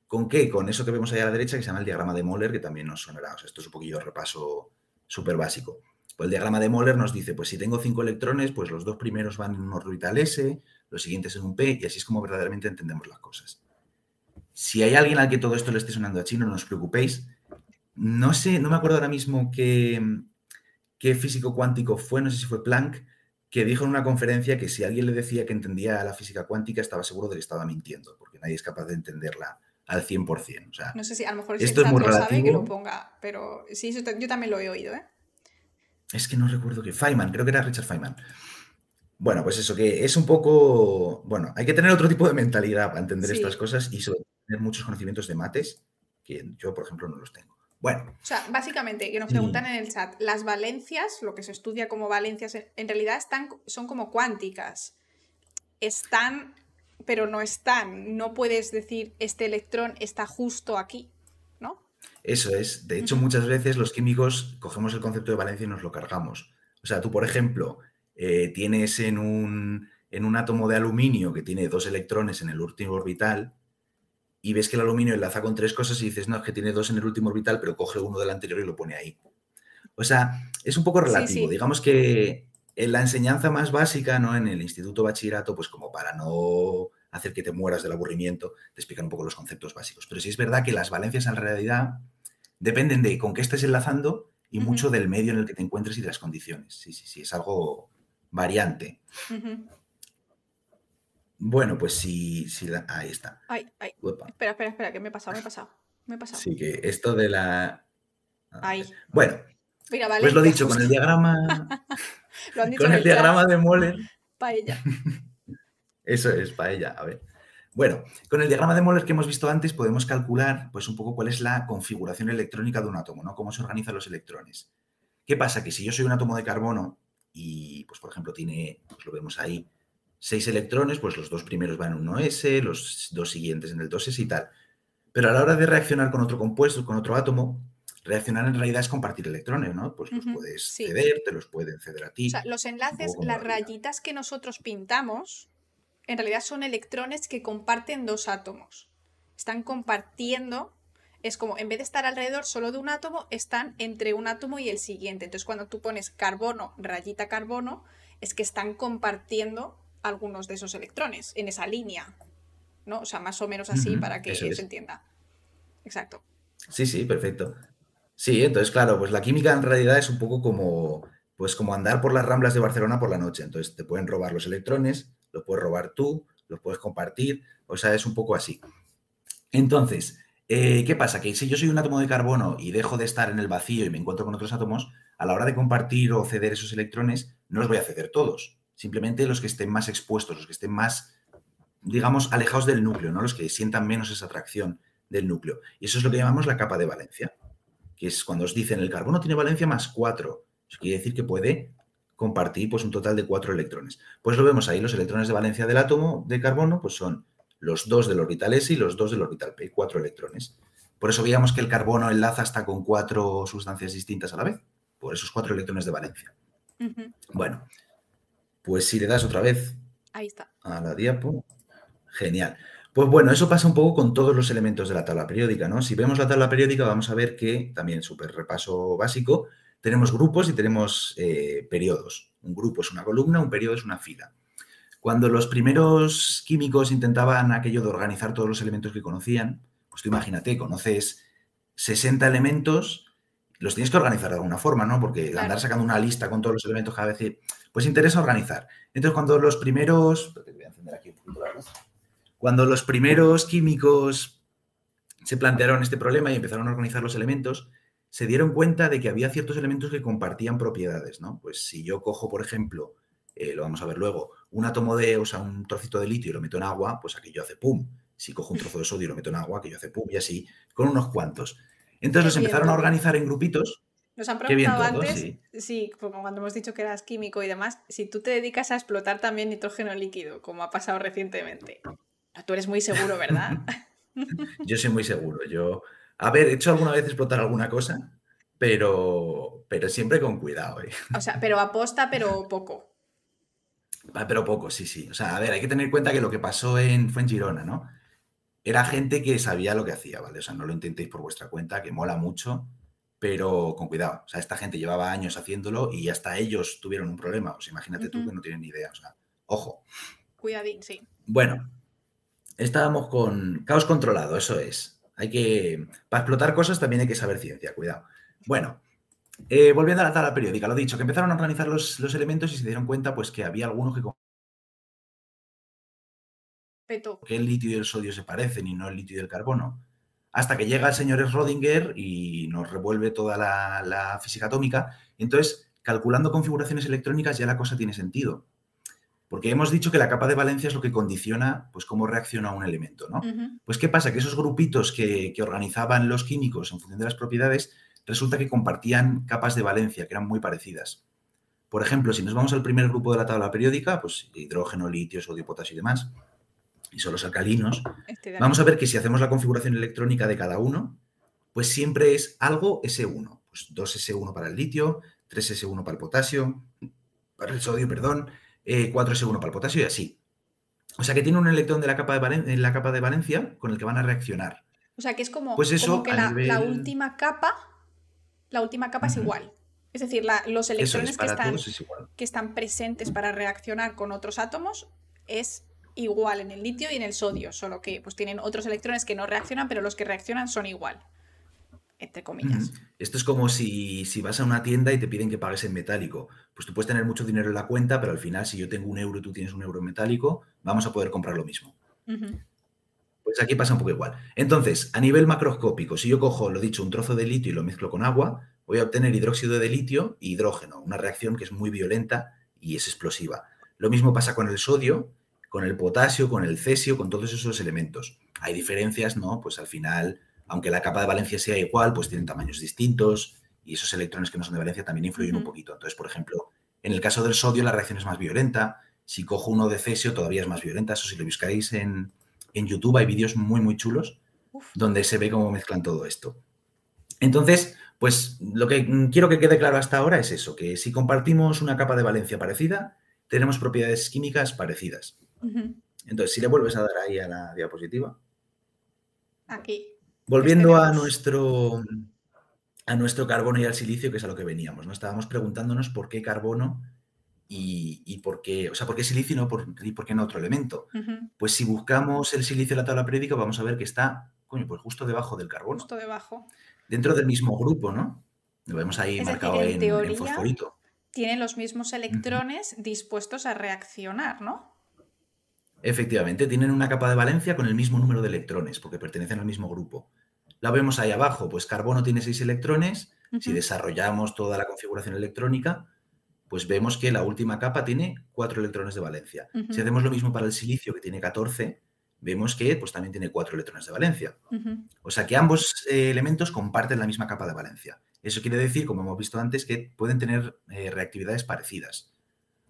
¿Con qué? Con eso que vemos ahí a la derecha, que se llama el diagrama de Moller, que también nos sonará. O sea, esto es un poquillo de repaso súper básico. Pues el diagrama de Moller nos dice, pues si tengo cinco electrones, pues los dos primeros van en un orbital S, los siguientes en un P, y así es como verdaderamente entendemos las cosas. Si hay alguien al que todo esto le esté sonando a chino, no os preocupéis. No sé, no me acuerdo ahora mismo qué, qué físico cuántico fue, no sé si fue Planck, que dijo en una conferencia que si alguien le decía que entendía la física cuántica, estaba seguro de que estaba mintiendo, porque nadie es capaz de entenderla al 100%. O sea, No sé si a lo mejor Esto es muy lo sabe que relativo. lo ponga, pero sí, yo también lo he oído, ¿eh? es que no recuerdo que Feynman, creo que era Richard Feynman. Bueno, pues eso, que es un poco, bueno, hay que tener otro tipo de mentalidad para entender Sí. estas cosas y sobre todo tener muchos conocimientos de mates, que yo, por ejemplo, no los tengo. Bueno, O sea, básicamente, que nos preguntan en el chat, las valencias, lo que se estudia como valencias, en en realidad están, son como cuánticas. Están pero no están. No puedes decir este electrón está justo aquí, ¿no? Eso es. De hecho, muchas veces los químicos cogemos el concepto de valencia y nos lo cargamos. O sea, tú, por ejemplo, eh, tienes en un, en un átomo de aluminio que tiene dos electrones en el último orbital y ves que el aluminio enlaza con tres cosas y dices, no, es que tiene dos en el último orbital, pero coge uno del anterior y lo pone ahí. O sea, es un poco relativo. Digamos que en la enseñanza más básica, ¿no? En el instituto bachillerato, pues como para no hacer que te mueras del aburrimiento, te explican un poco los conceptos básicos. Pero sí es verdad que las valencias en realidad dependen de con qué estés enlazando y mucho del medio en el que te encuentres y de las condiciones. Sí, sí, sí, es algo variante. Bueno, pues sí, sí ahí está. Ay, ay. Espera, espera, espera, que me he pasado, me he pasado. Me he pasado. Sí, que esto de la. Ahí. Bueno, pues lo dicho, con el diagrama. <laughs> con el diagrama de Moller. Paella. <laughs> Eso es, paella. A ver. Bueno, con el diagrama de Moller que hemos visto antes podemos calcular pues un poco cuál es la configuración electrónica de un átomo, ¿no? Cómo se organizan los electrones. ¿Qué pasa? Que si yo soy un átomo de carbono y, pues por ejemplo, tiene, pues lo vemos ahí, seis electrones, pues los dos primeros van en 1s, los dos siguientes en el 2s y tal. Pero a la hora de reaccionar con otro compuesto, con otro átomo, reaccionar en realidad es compartir electrones, ¿no? Pues los puedes ceder, te los pueden ceder a ti. O sea, los enlaces, las rayitas que nosotros pintamos, en realidad son electrones que comparten dos átomos. Están compartiendo, es como, en vez de estar alrededor solo de un átomo, están entre un átomo y el siguiente. Entonces, cuando tú pones carbono, rayita carbono, es que están compartiendo algunos de esos electrones en esa línea. ¿No? O sea, más o menos así para que se entienda. Exacto. Sí, sí, perfecto. Sí, entonces, claro, pues la química en realidad es un poco como, pues como andar por las ramblas de Barcelona por la noche. Entonces, te pueden robar los electrones, los puedes robar tú, los puedes compartir, o sea, es un poco así. Entonces, eh, ¿qué pasa? Que si yo soy un átomo de carbono y dejo de estar en el vacío y me encuentro con otros átomos, a la hora de compartir o ceder esos electrones, no los voy a ceder todos. Simplemente los que estén más expuestos, los que estén más, digamos, alejados del núcleo, ¿no? Los que sientan menos esa atracción del núcleo. Y eso es lo que llamamos la capa de valencia que es cuando os dicen el carbono tiene valencia más 4. Eso quiere decir que puede compartir pues, un total de 4 electrones. Pues lo vemos ahí, los electrones de valencia del átomo de carbono pues son los dos del orbital S y los dos del orbital P, 4 electrones. Por eso veíamos que el carbono enlaza hasta con cuatro sustancias distintas a la vez, por esos cuatro electrones de valencia. Bueno, pues si le das otra vez Ahí está. a la diapo, genial. Pues bueno, eso pasa un poco con todos los elementos de la tabla periódica, ¿no? Si vemos la tabla periódica vamos a ver que, también súper repaso básico, tenemos grupos y tenemos eh, periodos. Un grupo es una columna, un periodo es una fila. Cuando los primeros químicos intentaban aquello de organizar todos los elementos que conocían, pues tú imagínate, conoces 60 elementos, los tienes que organizar de alguna forma, ¿no? Porque andar sacando una lista con todos los elementos cada vez, pues interesa organizar. Entonces, cuando los primeros... Voy a encender aquí un poquito la luz cuando los primeros químicos se plantearon este problema y empezaron a organizar los elementos, se dieron cuenta de que había ciertos elementos que compartían propiedades, ¿no? Pues si yo cojo, por ejemplo, eh, lo vamos a ver luego, un átomo de, o sea, un trocito de litio y lo meto en agua, pues aquello hace pum. Si cojo un trozo de sodio y lo meto en agua, aquello hace pum, y así, con unos cuantos. Entonces los empezaron a organizar en grupitos. Nos han preguntado antes, sí. cuando hemos dicho que eras químico y demás, si tú te dedicas a explotar también nitrógeno líquido, como ha pasado recientemente. Tú eres muy seguro, ¿verdad? <laughs> yo soy muy seguro. Yo, a ver, he hecho alguna vez explotar alguna cosa, pero, pero siempre con cuidado. ¿eh? O sea, pero aposta, pero poco. Pero poco, sí, sí. O sea, a ver, hay que tener en cuenta que lo que pasó en, fue en Girona, ¿no? Era gente que sabía lo que hacía, ¿vale? O sea, no lo intentéis por vuestra cuenta, que mola mucho, pero con cuidado. O sea, esta gente llevaba años haciéndolo y hasta ellos tuvieron un problema. O sea, imagínate tú que no tienen ni idea. O sea, ojo. Cuidadín, sí. Bueno, estábamos con caos controlado, eso es. Hay que, para explotar cosas también hay que saber ciencia, cuidado. Bueno, eh, volviendo a la tabla periódica, lo dicho, que empezaron a organizar los, elementos y se dieron cuenta pues que había algunos que que el litio y el sodio se parecen y no el litio y el carbono. Hasta que llega el señor Schrödinger y nos revuelve toda la, la física atómica. Entonces, calculando configuraciones electrónicas ya la cosa tiene sentido. Porque hemos dicho que la capa de valencia es lo que condiciona pues, cómo reacciona un elemento, ¿no? Pues, ¿qué pasa? Que esos grupitos que, organizaban los químicos en función de las propiedades, resulta que compartían capas de valencia que eran muy parecidas. Por ejemplo, si nos vamos al primer grupo de la tabla periódica, pues hidrógeno, litio, sodio, potasio y demás, y son los alcalinos, vamos a ver que si hacemos la configuración electrónica de cada uno, pues siempre es algo S1. Pues 2S1 para el litio, 3S1 para el potasio, para el sodio, perdón, 4S1 eh, para el potasio y así. O sea que tiene un electrón de la capa de, en la capa de valencia con el que van a reaccionar. O sea que es como, pues eso, que la, última capa, la última capa es igual. Es decir, los electrones que, están, que están presentes para reaccionar con otros átomos es igual en el litio y en el sodio, solo que pues tienen otros electrones que no reaccionan, pero los que reaccionan son igual entre comillas. Esto es como si, vas a una tienda y te piden que pagues en metálico. Pues tú puedes tener mucho dinero en la cuenta, pero al final, si yo tengo un euro y tú tienes un euro en metálico, vamos a poder comprar lo mismo. Pues aquí pasa un poco igual. Entonces, a nivel macroscópico, si yo cojo, lo dicho, un trozo de litio y lo mezclo con agua, voy a obtener hidróxido de litio y hidrógeno, una reacción que es muy violenta y es explosiva. Lo mismo pasa con el sodio, con el potasio, con el cesio, con todos esos elementos. Hay diferencias, ¿no? Pues al final aunque la capa de valencia sea igual, pues tienen tamaños distintos y esos electrones que no son de valencia también influyen un poquito. Entonces, por ejemplo, en el caso del sodio la reacción es más violenta. Si cojo uno de cesio todavía es más violenta. Eso si lo buscáis en, YouTube hay vídeos muy, muy chulos donde se ve cómo mezclan todo esto. Entonces, pues lo que quiero que quede claro hasta ahora es eso, que si compartimos una capa de valencia parecida, tenemos propiedades químicas parecidas. Entonces, si le vuelves a dar ahí a la diapositiva. Aquí. Volviendo a nuestro, a nuestro carbono y al silicio, que es a lo que veníamos, ¿no? Estábamos preguntándonos por qué carbono y, por qué, o sea, por qué silicio y, no por, y por qué no otro elemento. Pues si buscamos el silicio en la tabla periódica, vamos a ver que está, coño, pues justo debajo del carbono. Justo debajo. Dentro del mismo grupo, ¿no? Lo vemos ahí marcado en, fosforito. Tienen los mismos electrones dispuestos a reaccionar, ¿no? Efectivamente, tienen una capa de valencia con el mismo número de electrones, porque pertenecen al mismo grupo. La vemos ahí abajo, pues carbono tiene seis electrones. Si desarrollamos toda la configuración electrónica, pues vemos que la última capa tiene cuatro electrones de valencia. Si hacemos lo mismo para el silicio, que tiene 14, vemos que pues, también tiene cuatro electrones de valencia. O sea que ambos eh, elementos comparten la misma capa de valencia. Eso quiere decir, como hemos visto antes, que pueden tener eh, reactividades parecidas.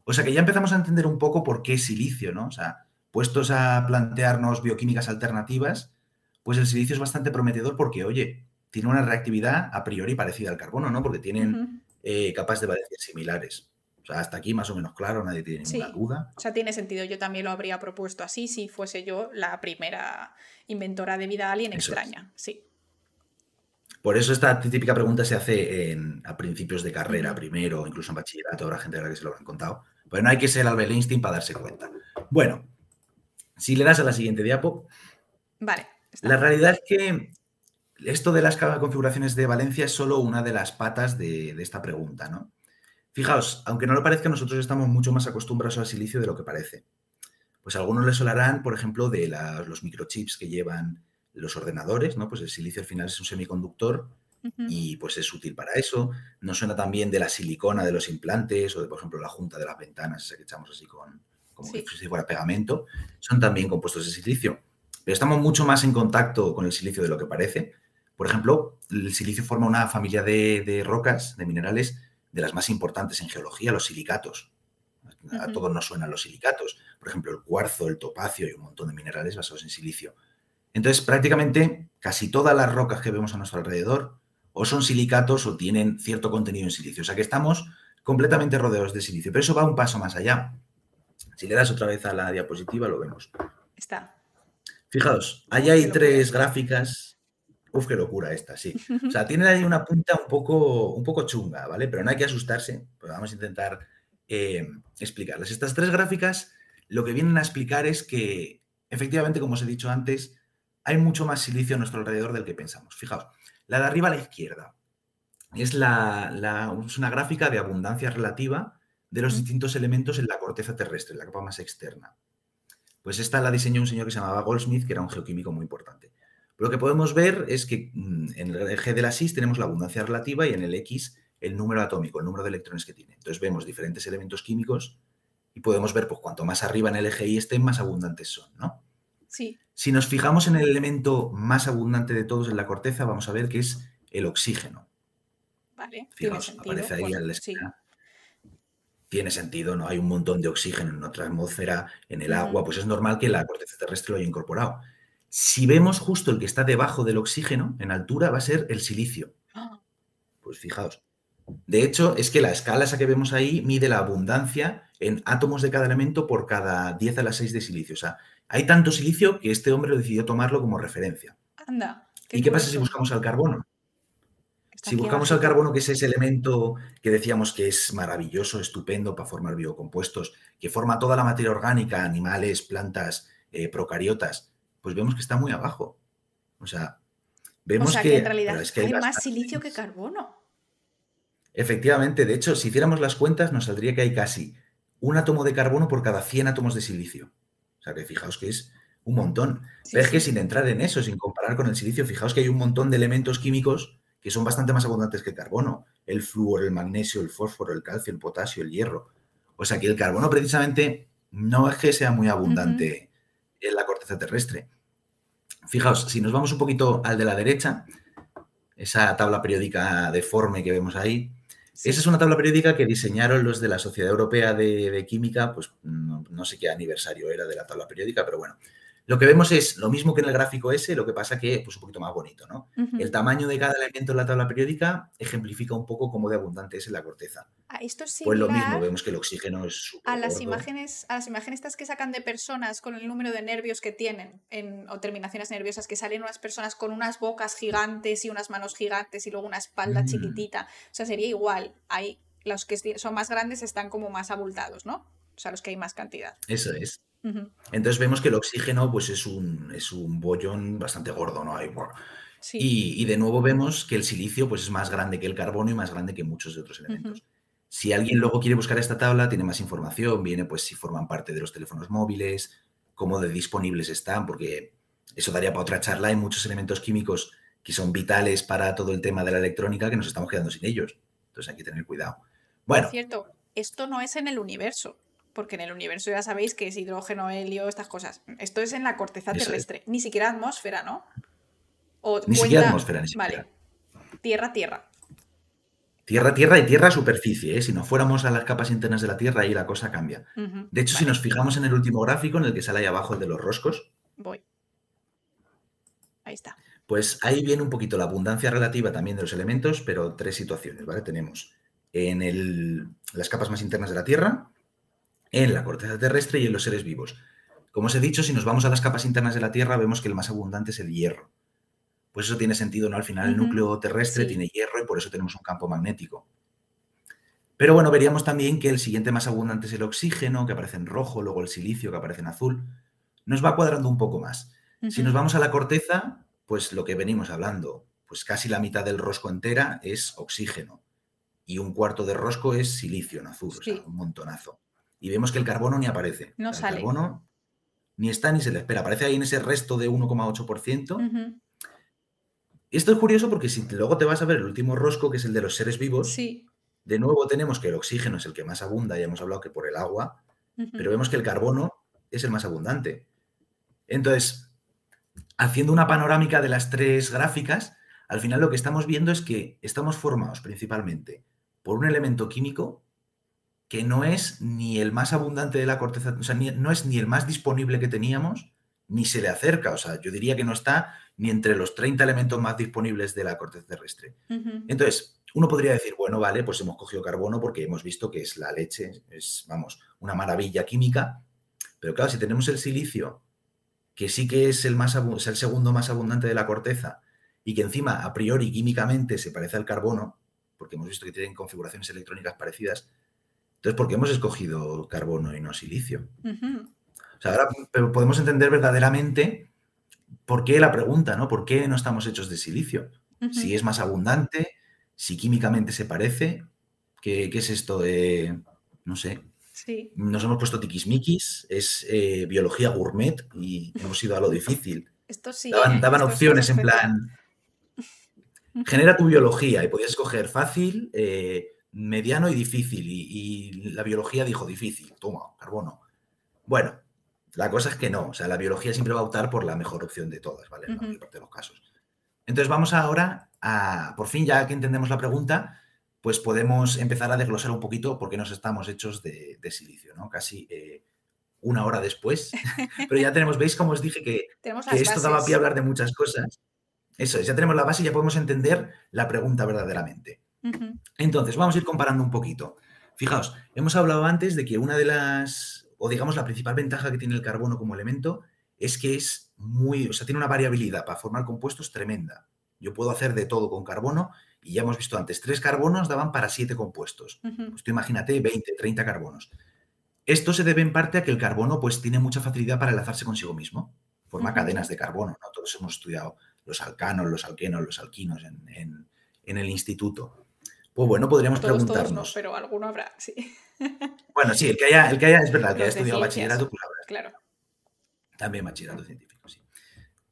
O sea que ya empezamos a entender un poco por qué silicio, ¿no? O sea, puestos a plantearnos bioquímicas alternativas, pues el silicio es bastante prometedor porque, oye, tiene una reactividad a priori parecida al carbono, ¿no? Porque tienen eh, capas de valencia similares. O sea, hasta aquí más o menos claro, nadie tiene ninguna duda. O sea, tiene sentido. Yo también lo habría propuesto así si fuese yo la primera inventora de vida alien extraña. Sí. Por eso esta típica pregunta se hace a principios de carrera, primero, incluso en bachillerato, habrá gente a la que se lo habrán contado. Pero no hay que ser Albert Einstein para darse cuenta. Bueno, si le das a la siguiente diapo. Vale. La realidad es que esto de las configuraciones de Valencia es solo una de las patas de, esta pregunta, ¿no? Fijaos, aunque no lo parezca, nosotros estamos mucho más acostumbrados al silicio de lo que parece. Pues a algunos les solarán, por ejemplo, de los microchips que llevan los ordenadores, ¿no? Pues el silicio al final es un semiconductor y pues es útil para eso. Nos suena también de la silicona de los implantes o de, por ejemplo, la junta de las ventanas, esa que echamos así con, como si fuera pegamento, son también compuestos de silicio. Pero estamos mucho más en contacto con el silicio de lo que parece. Por ejemplo, el silicio forma una familia de, rocas, de minerales, de las más importantes en geología, los silicatos. A todos nos suenan los silicatos. Por ejemplo, el cuarzo, el topacio y un montón de minerales basados en silicio. Entonces, prácticamente casi todas las rocas que vemos a nuestro alrededor o son silicatos o tienen cierto contenido en silicio. O sea que estamos completamente rodeados de silicio. Pero eso va un paso más allá. Si le das otra vez a la diapositiva, lo vemos. Está. Fijaos, ahí hay tres gráficas. Uf, qué locura esta, sí. O sea, <laughs> tienen ahí una punta un poco, un poco chunga, ¿vale? Pero no hay que asustarse, pues vamos a intentar eh, explicarlas. Estas tres gráficas lo que vienen a explicar es que, efectivamente, como os he dicho antes, hay mucho más silicio a nuestro alrededor del que pensamos. Fijaos, la de arriba a la izquierda es, la, es una gráfica de abundancia relativa de los distintos elementos en la corteza terrestre, la capa más externa. Pues esta la diseñó un señor que se llamaba Goldsmith, que era un geoquímico muy importante. Lo que podemos ver es que mm, en el eje de la SIS tenemos la abundancia relativa y en el X el número atómico, el número de electrones que tiene. Entonces vemos diferentes elementos químicos y podemos ver, pues cuanto más arriba en el eje Y estén, más abundantes son, ¿no? Sí. Si nos fijamos en el elemento más abundante de todos en la corteza, vamos a ver que es el oxígeno. Vale. Fijaos, aparece ahí en la esquina tiene sentido, ¿no? Hay un montón de oxígeno en nuestra atmósfera, en el agua, pues es normal que la corteza terrestre lo haya incorporado. Si vemos justo el que está debajo del oxígeno, en altura, va a ser el silicio. Ah, Pues fijaos. De hecho, es que la escala esa que vemos ahí mide la abundancia en átomos de cada elemento por cada 10 a la 6 de silicio. O sea, hay tanto silicio que este hombre decidió tomarlo como referencia. Anda. ¿Y qué pasa si buscamos al carbono? Está Si buscamos al carbono, que es ese elemento que decíamos que es maravilloso, estupendo para formar biocompuestos, que forma toda la materia orgánica, animales, plantas, eh, procariotas, pues vemos que está muy abajo. O sea, O vemos sea que, que en realidad es que hay hay más silicio que carbono. Efectivamente, de hecho, si hiciéramos las cuentas, nos saldría que hay casi un átomo de carbono por cada 100 átomos de silicio. O sea, que fijaos que es un montón. Sí, Pero es que sin entrar en eso, sin comparar con el silicio, fijaos que hay un montón de elementos químicos que son bastante más abundantes que el carbono. El flúor, el magnesio, el fósforo, el calcio, el potasio, el hierro. O sea que el carbono precisamente no es que sea muy abundante en la corteza terrestre. Fijaos, si nos vamos un poquito al de la derecha, esa tabla periódica deforme que vemos ahí, Sí. esa es una tabla periódica que diseñaron los de la Sociedad Europea de, de Química, pues no, no sé qué aniversario era de la tabla periódica, pero bueno. Lo que vemos es lo mismo que en el gráfico ese, lo que pasa que pues un poquito más bonito, ¿no? El tamaño de cada elemento en la tabla periódica ejemplifica un poco cómo de abundante es en la corteza. Ah, Esto es Pues lo mismo, vemos que el oxígeno es a las gordo. imágenes, a las imágenes estas que sacan de personas con el número de nervios que tienen en, o terminaciones nerviosas, que salen unas personas con unas bocas gigantes y unas manos gigantes y luego una espalda Mm. chiquitita. O sea, sería igual. Hay los que son más grandes están como más abultados, ¿no? O sea, los que hay más cantidad. Eso es. Entonces vemos que el oxígeno pues es un, es un bollón bastante gordo, ¿no? Sí. Y, y de nuevo vemos que el silicio pues, es más grande que el carbono y más grande que muchos de otros elementos. Si alguien luego quiere buscar esta tabla, tiene más información, viene pues si forman parte de los teléfonos móviles, cómo de disponibles están, porque eso daría para otra charla. Hay muchos elementos químicos que son vitales para todo el tema de la electrónica que nos estamos quedando sin ellos. Entonces hay que tener cuidado. Bueno, Por cierto, esto no es en el universo, porque en el universo ya sabéis que es hidrógeno, helio, estas cosas. Esto es en la corteza Eso es. terrestre, ni siquiera atmósfera, ¿no? O ni siquiera atmósfera, ni siquiera. Vale. Tierra, tierra. Tierra, tierra y tierra superficie. ¿eh? Si nos fuéramos a las capas internas de la Tierra, ahí la cosa cambia. De hecho, si nos fijamos en el último gráfico, en el que sale ahí abajo el de los roscos, Voy. Ahí está. Pues ahí viene un poquito la abundancia relativa también de los elementos, pero tres situaciones, ¿vale? Tenemos en el- las capas más internas de la Tierra, en la corteza terrestre y en los seres vivos. Como os he dicho, si nos vamos a las capas internas de la Tierra, vemos que el más abundante es el hierro. Pues eso tiene sentido, ¿no? Al final el núcleo terrestre sí. tiene hierro y por eso tenemos un campo magnético. Pero bueno, veríamos también que el siguiente más abundante es el oxígeno, que aparece en rojo, luego el silicio, que aparece en azul. Nos va cuadrando un poco más. Si nos vamos a la corteza, pues lo que venimos hablando, pues casi la mitad del rosco entera es oxígeno y un cuarto de rosco es silicio en azul, o sea, un montonazo. Y vemos que el carbono ni aparece. No O sea, sale. El carbono ni está ni se le espera. Aparece ahí en ese resto de 1,8%. ujú, Esto es curioso porque si luego te vas a ver el último rosco, que es el de los seres vivos, Sí. de nuevo tenemos que el oxígeno es el que más abunda, ya hemos hablado que por el agua, pero vemos que el carbono es el más abundante. Entonces, haciendo una panorámica de las tres gráficas, al final lo que estamos viendo es que estamos formados principalmente por un elemento químico que no es ni el más abundante de la corteza, o sea, ni- no es ni el más disponible que teníamos, ni se le acerca, o sea, yo diría que no está ni entre los 30 elementos más disponibles de la corteza terrestre. Entonces, uno podría decir, bueno, vale, pues hemos cogido carbono porque hemos visto que es la leche, es, vamos, una maravilla química, pero claro, si tenemos el silicio, que sí que es el, más, es el segundo más abundante de la corteza, y que encima, a priori, químicamente se parece al carbono, porque hemos visto que tienen configuraciones electrónicas parecidas, entonces, ¿por qué hemos escogido carbono y no silicio? Ujú, O sea, ahora podemos entender verdaderamente por qué la pregunta, ¿no? ¿Por qué no estamos hechos de silicio? si es más abundante, si químicamente se parece. ¿Qué, qué es esto de.? No sé. Sí. Nos hemos puesto tiquismiquis, es eh, biología gourmet y hemos ido a lo difícil. Esto sí. Daban, daban Esto es opciones en plan. <laughs> Genera tu biología y podías escoger fácil, eh, mediano y difícil. Y, y la biología dijo difícil, toma, carbono. Bueno, la cosa es que no. O sea, la biología siempre va a optar por la mejor opción de todas, ¿vale? En la mayor parte de los casos. Entonces vamos ahora a, por fin, ya que entendemos la pregunta, pues podemos empezar a desglosar un poquito por qué nos estamos hechos de, silicio, ¿no? Casi eh, una hora después. <laughs> Pero ya tenemos, ¿veis cómo os dije que, esto daba pie a hablar de muchas cosas? Eso es, ya tenemos la base y ya podemos entender la pregunta verdaderamente. Entonces, vamos a ir comparando un poquito. Fijaos, hemos hablado antes de que una de las, o digamos la principal ventaja que tiene el carbono como elemento es que es muy, o sea, tiene una variabilidad para formar compuestos tremenda. Yo puedo hacer de todo con carbono y ya hemos visto antes, tres carbonos daban para siete compuestos. Pues tú imagínate 20, 30 carbonos. Esto se debe en parte a que el carbono pues, tiene mucha facilidad para enlazarse consigo mismo. Forma cadenas de carbono. ¿no? Todos hemos estudiado los alcanos, los alquenos, los alquinos en, el instituto. Pues bueno, podríamos preguntarnos. pero alguno habrá, sí. Bueno, sí, el que haya, el que haya es verdad, el que haya estudiado bachillerato, pues habrá. Claro. También bachillerato científico, sí.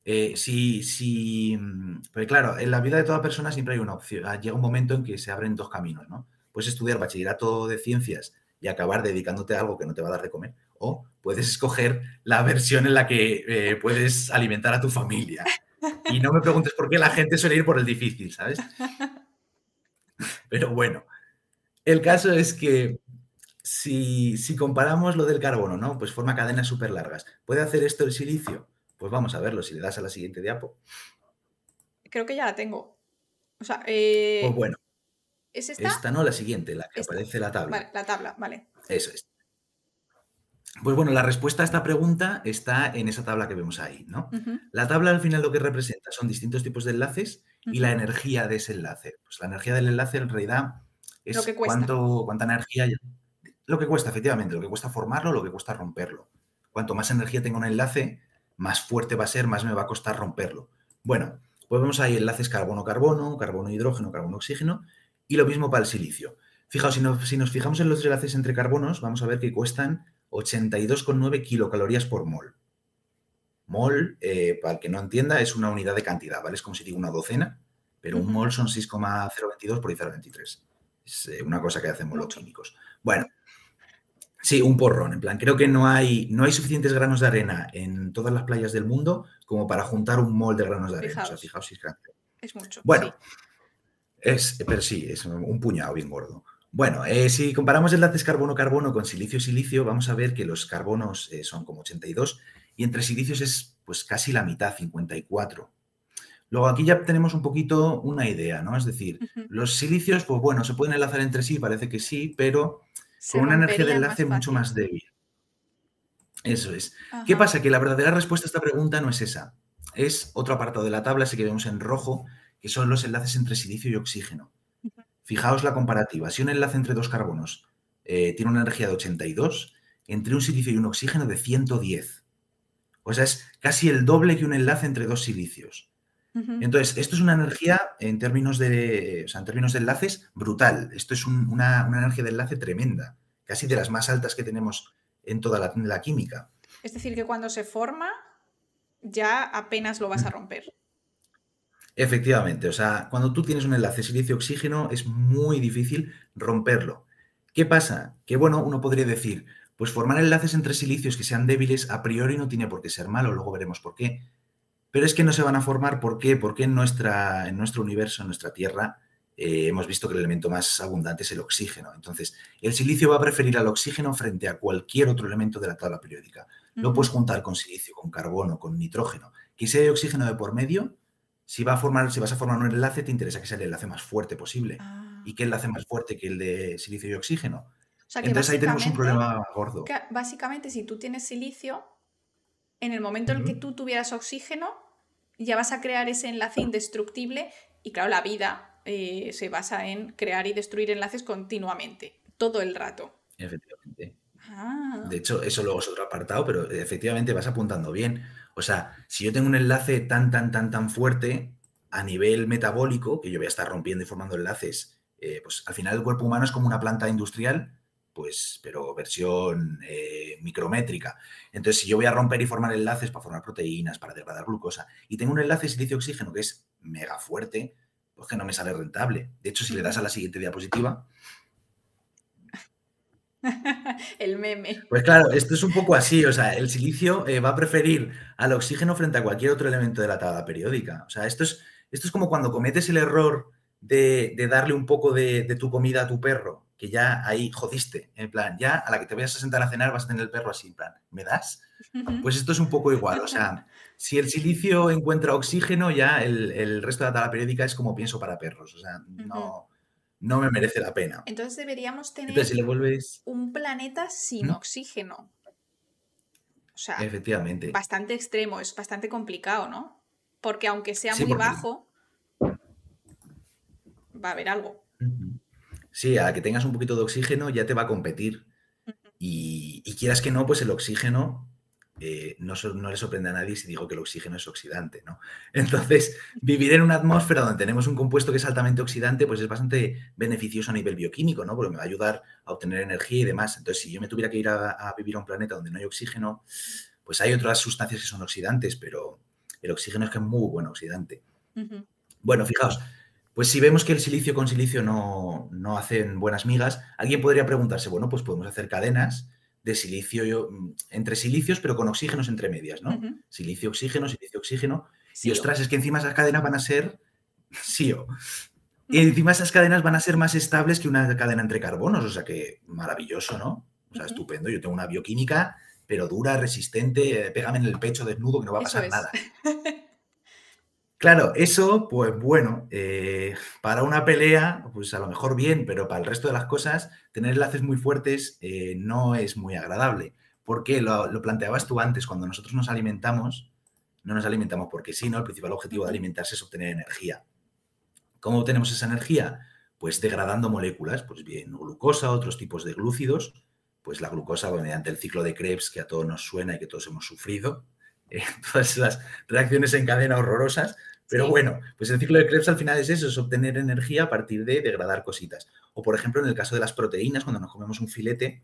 Eh, si, si, mm, pero claro, en la vida de toda persona siempre hay una opción. Ah, llega un momento en que se abren dos caminos, ¿no? Puedes estudiar bachillerato de ciencias y acabar dedicándote a algo que no te va a dar de comer, o puedes escoger la versión en la que eh, puedes alimentar a tu familia. Y no me preguntes por qué la gente suele ir por el difícil, ¿sabes? <laughs> Pero bueno, el caso es que si, si comparamos lo del carbono, ¿no? Pues forma cadenas súper largas. ¿Puede hacer esto el silicio? Pues vamos a verlo, si le das a la siguiente diapo. Creo que ya la tengo. O sea, eh, Pues bueno. ¿Es esta? Esta no, la siguiente, la que aparece la tabla. Vale, la tabla, vale. Eso es. Pues bueno, la respuesta a esta pregunta está en esa tabla que vemos ahí, ¿no? La tabla al final lo que representa son distintos tipos de enlaces y la energía de ese enlace. Pues la energía del enlace en realidad es lo que cuánto, cuánta energía... Lo que cuesta, efectivamente, lo que cuesta formarlo, lo que cuesta romperlo. Cuanto más energía tenga un enlace, más fuerte va a ser, más me va a costar romperlo. Bueno, pues vemos ahí enlaces carbono-carbono, carbono-hidrógeno, carbono-oxígeno, y lo mismo para el silicio. Fijaos, si nos, fijamos en los enlaces entre carbonos, vamos a ver que cuestan 82,9 kilocalorías por mol. Mol, eh, para el que no entienda, es una unidad de cantidad, ¿vale? Es como si digo una docena, pero un mol son 6,022 por 1023. Es eh, una cosa que hacen químicos. Bueno, Sí, un porrón. En plan, creo que no hay, no hay suficientes granos de arena en todas las playas del mundo como para juntar un mol de granos de arena. O sea, fijaos si es grande. Es mucho. Bueno, es, pero sí, es un puñado bien gordo. Bueno, eh, si comparamos enlaces carbono-carbono con silicio-silicio, vamos a ver que los carbonos son como 82 y entre silicios es pues casi la mitad, 54. Luego aquí ya tenemos un poquito una idea, ¿no? Es decir, los silicios, pues bueno, se pueden enlazar entre sí, parece que sí, pero con una energía de enlace mucho más débil. Eso es. ¿Qué pasa? Que la verdadera respuesta a esta pregunta no es esa. Es otro apartado de la tabla, así que vemos en rojo, que son los enlaces entre silicio y oxígeno. Fijaos la comparativa. Si un enlace entre dos carbonos eh, tiene una energía de 82, entre un silicio y un oxígeno de 110. O sea, es casi el doble que un enlace entre dos silicios. Entonces, esto es una energía en términos de, en términos de enlaces brutal. Esto es una, energía de enlace tremenda, casi de las más altas que tenemos en toda la, química. Es decir, que cuando se forma, ya apenas lo vas a romper. Efectivamente, o sea, cuando tú tienes un enlace silicio-oxígeno es muy difícil romperlo. ¿Qué pasa? Que bueno, uno podría decir, pues formar enlaces entre silicios que sean débiles a priori no tiene por qué ser malo, luego veremos por qué. Pero es que no se van a formar, ¿por qué? Porque en, nuestra, en nuestro universo, en nuestra Tierra, eh, hemos visto que el elemento más abundante es el oxígeno. Entonces, el silicio va a preferir al oxígeno frente a cualquier otro elemento de la tabla periódica. No puedes juntar con silicio, con carbono, con nitrógeno. Que si hay oxígeno de por medio, si, va a formar, si vas a formar un enlace, te interesa que sea el enlace más fuerte posible. Ah. ¿Y qué enlace más fuerte que el de silicio y oxígeno? Entonces ahí tenemos un problema gordo. básicamente, si tú tienes silicio, en el momento en el que tú tuvieras oxígeno, ya vas a crear ese enlace indestructible y claro, la vida eh, se basa en crear y destruir enlaces continuamente, todo el rato. Efectivamente. Ah. De hecho, eso luego es otro apartado, pero efectivamente vas apuntando bien. O sea, si yo tengo un enlace tan, tan, tan, tan fuerte a nivel metabólico, que yo voy a estar rompiendo y formando enlaces, eh, pues al final el cuerpo humano es como una planta industrial pues, pero versión eh, micrométrica. Entonces, si yo voy a romper y formar enlaces para formar proteínas, para degradar glucosa, y tengo un enlace silicio-oxígeno que es mega fuerte, pues que no me sale rentable. De hecho, si le das a la siguiente diapositiva. <laughs> el meme. Pues claro, esto es un poco así, o sea, el silicio eh, va a preferir al oxígeno frente a cualquier otro elemento de la tabla periódica. O sea, esto es, esto es como cuando cometes el error de, darle un poco de, tu comida a tu perro, que ya ahí jodiste, en plan, ya a la que te vayas a sentar a cenar vas a tener el perro así, en plan, ¿me das? Pues esto es un poco igual, o sea, si el silicio encuentra oxígeno, ya el, resto de la tabla periódica es como pienso para perros, o sea, no, no me merece la pena. Entonces deberíamos tener un planeta sin oxígeno. O sea, Efectivamente. bastante extremo, es bastante complicado, ¿no? Porque aunque sea muy bajo, va a haber algo. Sí, a que tengas un poquito de oxígeno ya te va a competir. y, y, quieras que no, pues el oxígeno eh, no, le sorprende a nadie si digo que el oxígeno es oxidante, ¿no? <laughs> Entonces, vivir en una atmósfera donde tenemos un compuesto que es altamente oxidante, pues es bastante beneficioso a nivel bioquímico, ¿no? Porque me va a ayudar a obtener energía y demás. Entonces, si yo me tuviera que ir a, vivir a un planeta donde no hay oxígeno, pues hay otras sustancias que son oxidantes, pero el oxígeno es que es muy buen oxidante. Bueno, fijaos, pues si vemos que el silicio con silicio no, no hacen buenas migas, alguien podría preguntarse, bueno, pues podemos hacer cadenas de silicio, mm, entre silicios, pero con oxígenos entre medias, ¿no? Silicio, oxígeno, silicio, oxígeno. y ostras, es que encima esas cadenas van a ser <laughs> SIO. Y encima esas cadenas van a ser más estables que una cadena entre carbonos, o sea que maravilloso, ¿no? O sea, estupendo. Yo tengo una bioquímica, pero dura, resistente, pégame en el pecho desnudo que no va a pasar nada. <laughs> Claro, eso, pues bueno, eh, para una pelea, pues a lo mejor bien, pero para el resto de las cosas, tener enlaces muy fuertes eh, no es muy agradable. Porque lo, planteabas tú antes, cuando nosotros nos alimentamos, no nos alimentamos porque sí, ¿no? El principal objetivo de alimentarse es obtener energía. ¿Cómo obtenemos esa energía? Pues degradando moléculas, pues bien, glucosa, otros tipos de glúcidos, pues la glucosa mediante el ciclo de Krebs que a todos nos suena y que todos hemos sufrido, <laughs> eh, todas las reacciones en cadena horrorosas, pero bueno, pues el ciclo de Krebs al final es eso, es obtener energía a partir de degradar cositas. O por ejemplo, en el caso de las proteínas, cuando nos comemos un filete,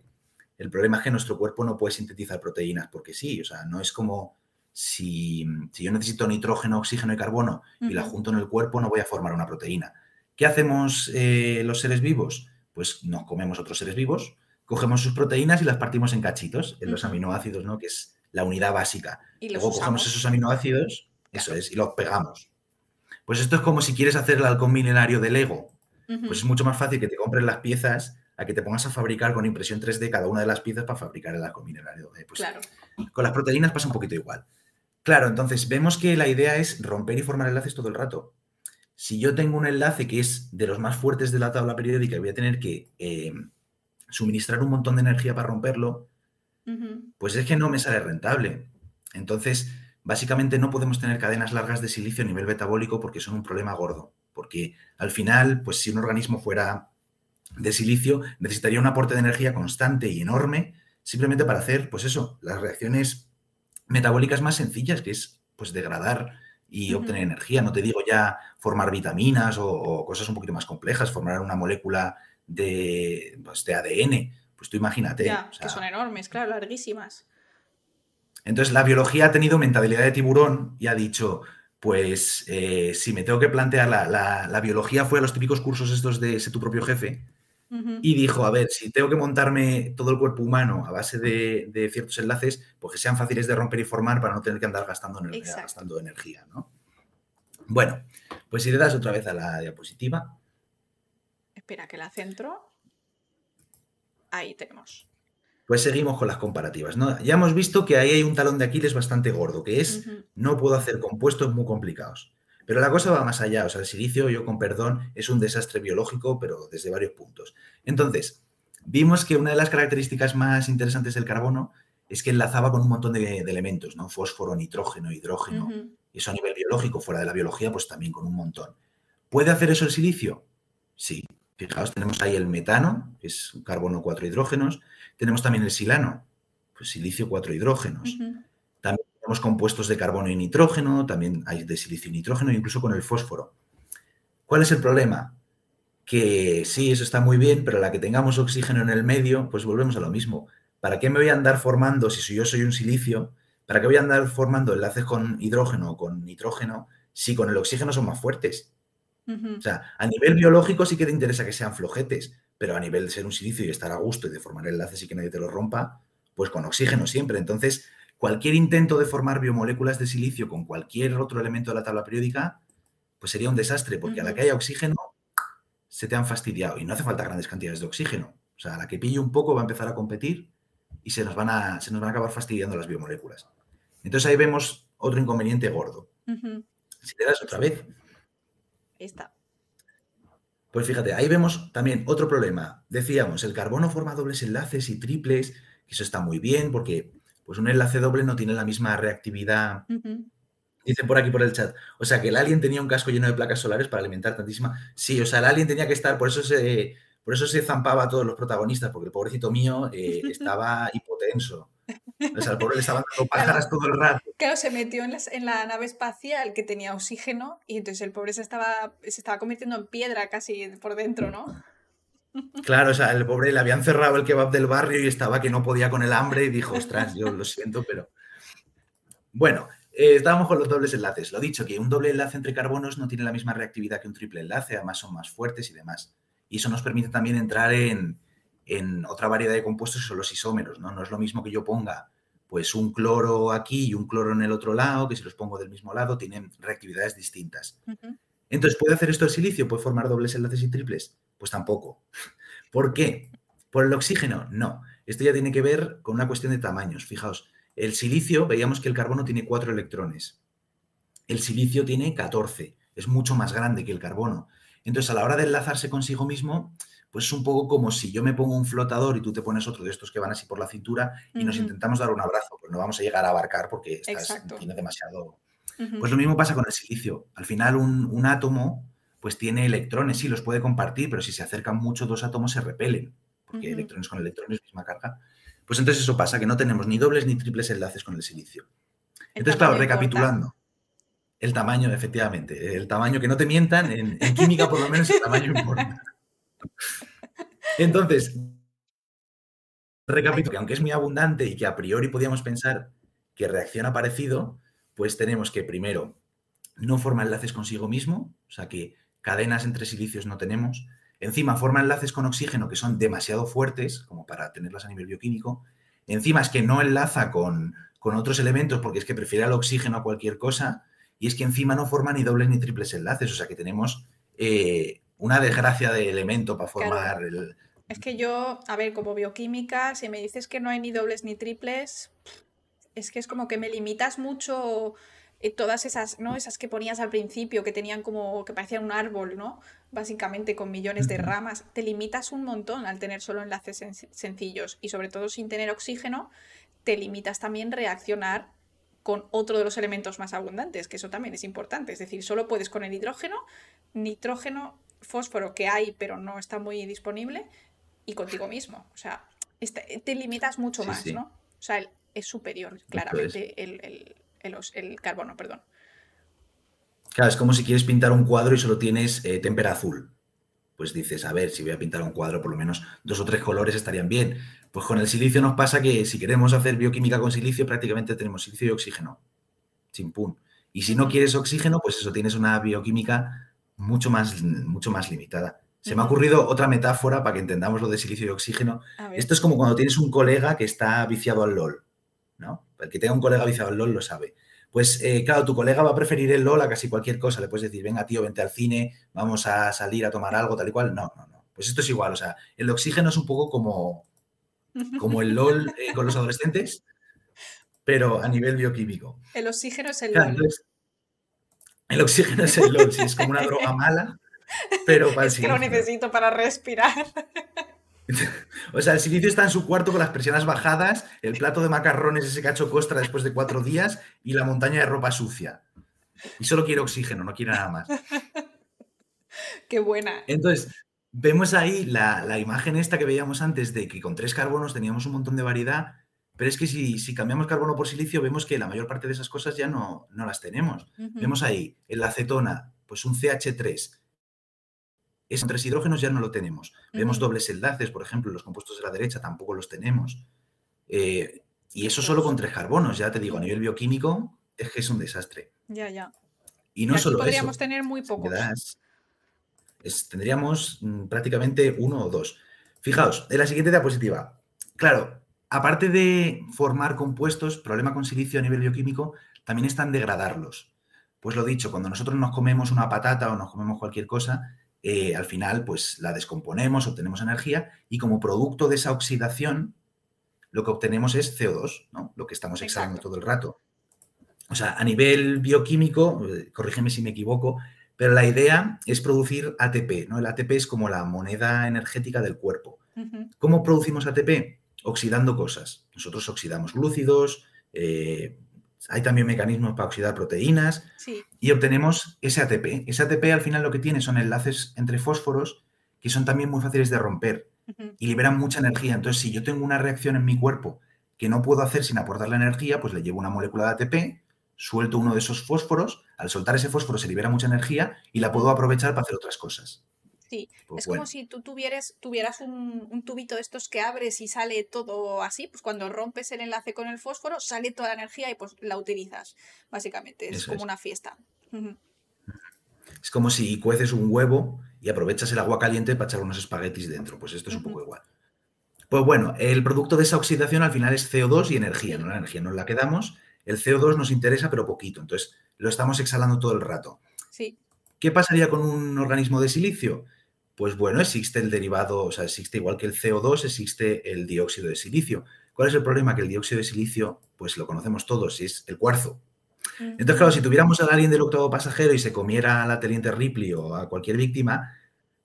el problema es que nuestro cuerpo no puede sintetizar proteínas, porque sí, o sea, no es como si, yo necesito nitrógeno, oxígeno y carbono y la junto en el cuerpo, no voy a formar una proteína. ¿Qué hacemos eh, los seres vivos? Pues nos comemos otros seres vivos, cogemos sus proteínas y las partimos en cachitos, en los aminoácidos, ¿no? Que es la unidad básica. ¿Y Luego cogemos esos aminoácidos, eso es, y los pegamos. Pues esto es como si quieres hacer el halcón milenario del Lego. Pues es mucho más fácil que te compres las piezas a que te pongas a fabricar con impresión 3D cada una de las piezas para fabricar el halcón milenario. Pues claro. Con las proteínas pasa un poquito igual. Claro, entonces vemos que la idea es romper y formar enlaces todo el rato. Si yo tengo un enlace que es de los más fuertes de la tabla periódica y voy a tener que eh, suministrar un montón de energía para romperlo, pues es que no me sale rentable. Entonces, Básicamente no podemos tener cadenas largas de silicio a nivel metabólico porque son un problema gordo. Porque al final, pues si un organismo fuera de silicio, necesitaría un aporte de energía constante y enorme simplemente para hacer, pues eso, las reacciones metabólicas más sencillas, que es pues degradar y obtener energía. No te digo ya formar vitaminas o, cosas un poquito más complejas, formar una molécula de, pues, de ADN. Pues tú imagínate. que son enormes, claro, larguísimas. Entonces, la biología ha tenido mentalidad de tiburón y ha dicho, pues eh, si me tengo que plantear, la, biología fue a los típicos cursos estos de ser tu propio jefe y dijo, a ver, si tengo que montarme todo el cuerpo humano a base de, ciertos enlaces, pues que sean fáciles de romper y formar para no tener que andar gastando, energía, gastando energía, ¿no? Bueno, pues si le das otra vez a la diapositiva. Espera, que la centro. Ahí tenemos. Pues seguimos con las comparativas. ¿no? Ya hemos visto que ahí hay un talón de Aquiles bastante gordo, que es no puedo hacer compuestos muy complicados. Pero la cosa va más allá. O sea, el silicio, yo con perdón, es un desastre biológico, pero desde varios puntos. Entonces, vimos que una de las características más interesantes del carbono es que enlazaba con un montón de, elementos, ¿no? Fósforo, nitrógeno, hidrógeno. Y eso a nivel biológico, fuera de la biología, pues también con un montón. ¿Puede hacer eso el silicio? Sí. Fijaos, tenemos ahí el metano, que es carbono, cuatro hidrógenos. Tenemos también el silano, pues silicio, cuatro hidrógenos. También tenemos compuestos de carbono y nitrógeno, también hay de silicio y nitrógeno, incluso con el fósforo. ¿Cuál es el problema? Que sí, eso está muy bien, pero la que tengamos oxígeno en el medio, pues volvemos a lo mismo. ¿Para qué me voy a andar formando, si yo soy un silicio, para qué voy a andar formando enlaces con hidrógeno o con nitrógeno si con el oxígeno son más fuertes? O sea, a nivel biológico sí que te interesa que sean flojetes, pero a nivel de ser un silicio y estar a gusto y de formar enlaces y que nadie te lo rompa, pues con oxígeno siempre. Entonces, cualquier intento de formar biomoléculas de silicio con cualquier otro elemento de la tabla periódica, pues sería un desastre, porque a la que haya oxígeno, se te han fastidiado y no hace falta grandes cantidades de oxígeno. O sea, la que pille un poco va a empezar a competir y se nos van a, se nos van a acabar fastidiando las biomoléculas. Entonces ahí vemos otro inconveniente gordo. Si te das otra vez. Está. Pues fíjate, ahí vemos también otro problema. Decíamos, el carbono forma dobles enlaces y triples, que eso está muy bien porque pues un enlace doble no tiene la misma reactividad. Dicen por aquí por el chat. O sea, que el alien tenía un casco lleno de placas solares para alimentar tantísima. Sí, o sea, el alien tenía que estar, por eso se, por eso se zampaba a todos los protagonistas, porque el pobrecito mío eh, <laughs> estaba hipotenso. O sea, el pobre le estaban dando <laughs> pájaras todo el rato. Claro, se metió en, en, la nave espacial que tenía oxígeno y entonces el pobre se estaba, se estaba convirtiendo en piedra casi por dentro, ¿no? <laughs> Claro, o sea, el pobre le habían cerrado el kebab del barrio y estaba que no podía con el hambre y dijo, ostras, yo lo siento, pero... <laughs> Bueno, eh, estábamos con los dobles enlaces. Lo dicho, que un doble enlace entre carbonos no tiene la misma reactividad que un triple enlace, además son más fuertes y demás. Y eso nos permite también entrar en, en otra variedad de compuestos son los isómeros, ¿no? No es lo mismo que yo ponga pues un cloro aquí y un cloro en el otro lado, que si los pongo del mismo lado tienen reactividades distintas. Entonces, ¿puede hacer esto el silicio? ¿Puede formar dobles enlaces y triples? Pues tampoco. <laughs> ¿Por qué? ¿Por el oxígeno? No. Esto ya tiene que ver con una cuestión de tamaños. Fijaos, el silicio, veíamos que el carbono tiene cuatro electrones. El silicio tiene 14. Es mucho más grande que el carbono. Entonces, a la hora de enlazarse consigo mismo, pues es un poco como si yo me pongo un flotador y tú te pones otro de estos que van así por la cintura y nos intentamos dar un abrazo, pues no vamos a llegar a abarcar porque estás, tiene demasiado... Pues lo mismo pasa con el silicio. Al final un, átomo pues tiene electrones, sí, los puede compartir, pero si se acercan mucho dos átomos se repelen, porque electrones con electrones, misma carga. Pues entonces eso pasa, que no tenemos ni dobles ni triples enlaces con el silicio. Entonces, claro, recapitulando. El tamaño, efectivamente. El tamaño, que no te mientan, en, en química por lo menos el tamaño importa. Entonces, recapitulo que aunque es muy abundante y que a priori podíamos pensar que reacciona parecido, pues tenemos que primero no forma enlaces consigo mismo, o sea que cadenas entre silicios no tenemos. Encima forma enlaces con oxígeno que son demasiado fuertes como para tenerlas a nivel bioquímico. Encima es que no enlaza con, otros elementos porque es que prefiere al oxígeno a cualquier cosa. Y es que encima no forma ni dobles ni triples enlaces. O sea que tenemos eh, una desgracia de elemento para formar el... Es que yo, a ver, como bioquímica, si me dices que no hay ni dobles ni triples, es que es como que me limitas mucho eh, todas esas, ¿no? Esas que ponías al principio, que tenían como, que parecían un árbol, ¿no? Básicamente con millones de ramas. Te limitas un montón al tener solo enlaces sencillos y sobre todo sin tener oxígeno, te limitas también reaccionar con otro de los elementos más abundantes, que eso también es importante. Es decir, solo puedes con el hidrógeno, nitrógeno fósforo que hay, pero no está muy disponible, y contigo mismo. O sea, este, te limitas mucho más, ¿no? O sea, es superior, claramente, el, el, carbono, perdón. Claro, es como si quieres pintar un cuadro y solo tienes eh, témpera azul. Pues dices, a ver, si voy a pintar un cuadro, por lo menos dos o tres colores estarían bien. Pues con el silicio nos pasa que si queremos hacer bioquímica con silicio, prácticamente tenemos silicio y oxígeno. Chimpún. Y si no quieres oxígeno, pues eso, tienes una bioquímica mucho más, mucho más limitada. Se me ha ocurrido otra metáfora para que entendamos lo de silicio y oxígeno. Esto es como cuando tienes un colega que está viciado al LOL, ¿no? El que tenga un colega viciado al LOL lo sabe. Pues eh, claro, tu colega va a preferir el LOL a casi cualquier cosa. Le puedes decir, venga tío, vente al cine, vamos a salir a tomar algo, tal y cual. No, no, no. Pues esto es igual. O sea, el oxígeno es un poco como, <laughs> como el LOL eh, con los adolescentes, pero a nivel bioquímico. El oxígeno es el LOL. El oxígeno es el LOL, sí, es como una droga <laughs> mala, pero para Es que lo necesito para respirar. <laughs> O sea, el silicio está en su cuarto con las presiones bajadas, el plato de macarrones ese cacho costra después de cuatro días y la montaña de ropa sucia. Y solo quiere oxígeno, no quiere nada más. Qué buena. Entonces, vemos ahí la, la, imagen esta que veíamos antes de que con tres carbonos teníamos un montón de variedad pero es que si, cambiamos carbono por silicio, vemos que la mayor parte de esas cosas ya no, las tenemos. Vemos ahí en la acetona, pues un CH3. Esos tres hidrógenos ya no lo tenemos. Vemos dobles enlaces, por ejemplo, los compuestos de la derecha tampoco los tenemos. Eh, y eso solo con tres carbonos, ya te digo, a nivel bioquímico es que es un desastre. Ya, ya. Y no solo podríamos tener muy pocos. tendríamos mm, prácticamente uno o dos. Fijaos, en la siguiente diapositiva. Claro, aparte de formar compuestos, problema con silicio a nivel bioquímico, también está en degradarlos. Pues lo dicho, cuando nosotros nos comemos una patata o nos comemos cualquier cosa, eh, al final pues la descomponemos, obtenemos energía y como producto de esa oxidación lo que obtenemos es CO2, ¿no? lo que estamos exhalando todo el rato. O sea, a nivel bioquímico, eh, corrígeme si me equivoco, pero la idea es producir ATP, ¿no? El ATP es como la moneda energética del cuerpo. ¿Cómo producimos ATP? Oxidando cosas. Nosotros oxidamos glúcidos, eh, hay también mecanismos para oxidar proteínas y obtenemos ese ATP. Ese ATP al final lo que tiene son enlaces entre fósforos que son también muy fáciles de romper y liberan mucha energía. Entonces, si yo tengo una reacción en mi cuerpo que no puedo hacer sin aportar la energía, pues le llevo una molécula de ATP, suelto uno de esos fósforos, al soltar ese fósforo se libera mucha energía y la puedo aprovechar para hacer otras cosas. Sí, pues es como si tú tuvieras, tuvieras un, tubito de estos que abres y sale todo así, pues cuando rompes el enlace con el fósforo sale toda la energía y pues la utilizas, básicamente, es como una fiesta. Es como si cueces un huevo y aprovechas el agua caliente para echar unos espaguetis dentro, pues esto es un poco igual. Pues bueno, el producto de esa oxidación al final es CO2 y energía, ¿no? La energía nos la quedamos, el CO2 nos interesa pero poquito, entonces lo estamos exhalando todo el rato. Sí. ¿Qué pasaría con un organismo de silicio? Pues bueno, existe el derivado, o sea, existe igual que el CO2, existe el dióxido de silicio. ¿Cuál es el problema? Que el dióxido de silicio, pues lo conocemos todos, es el cuarzo. Entonces, claro, si tuviéramos a alguien del octavo pasajero y se comiera a la teniente Ripley o a cualquier víctima,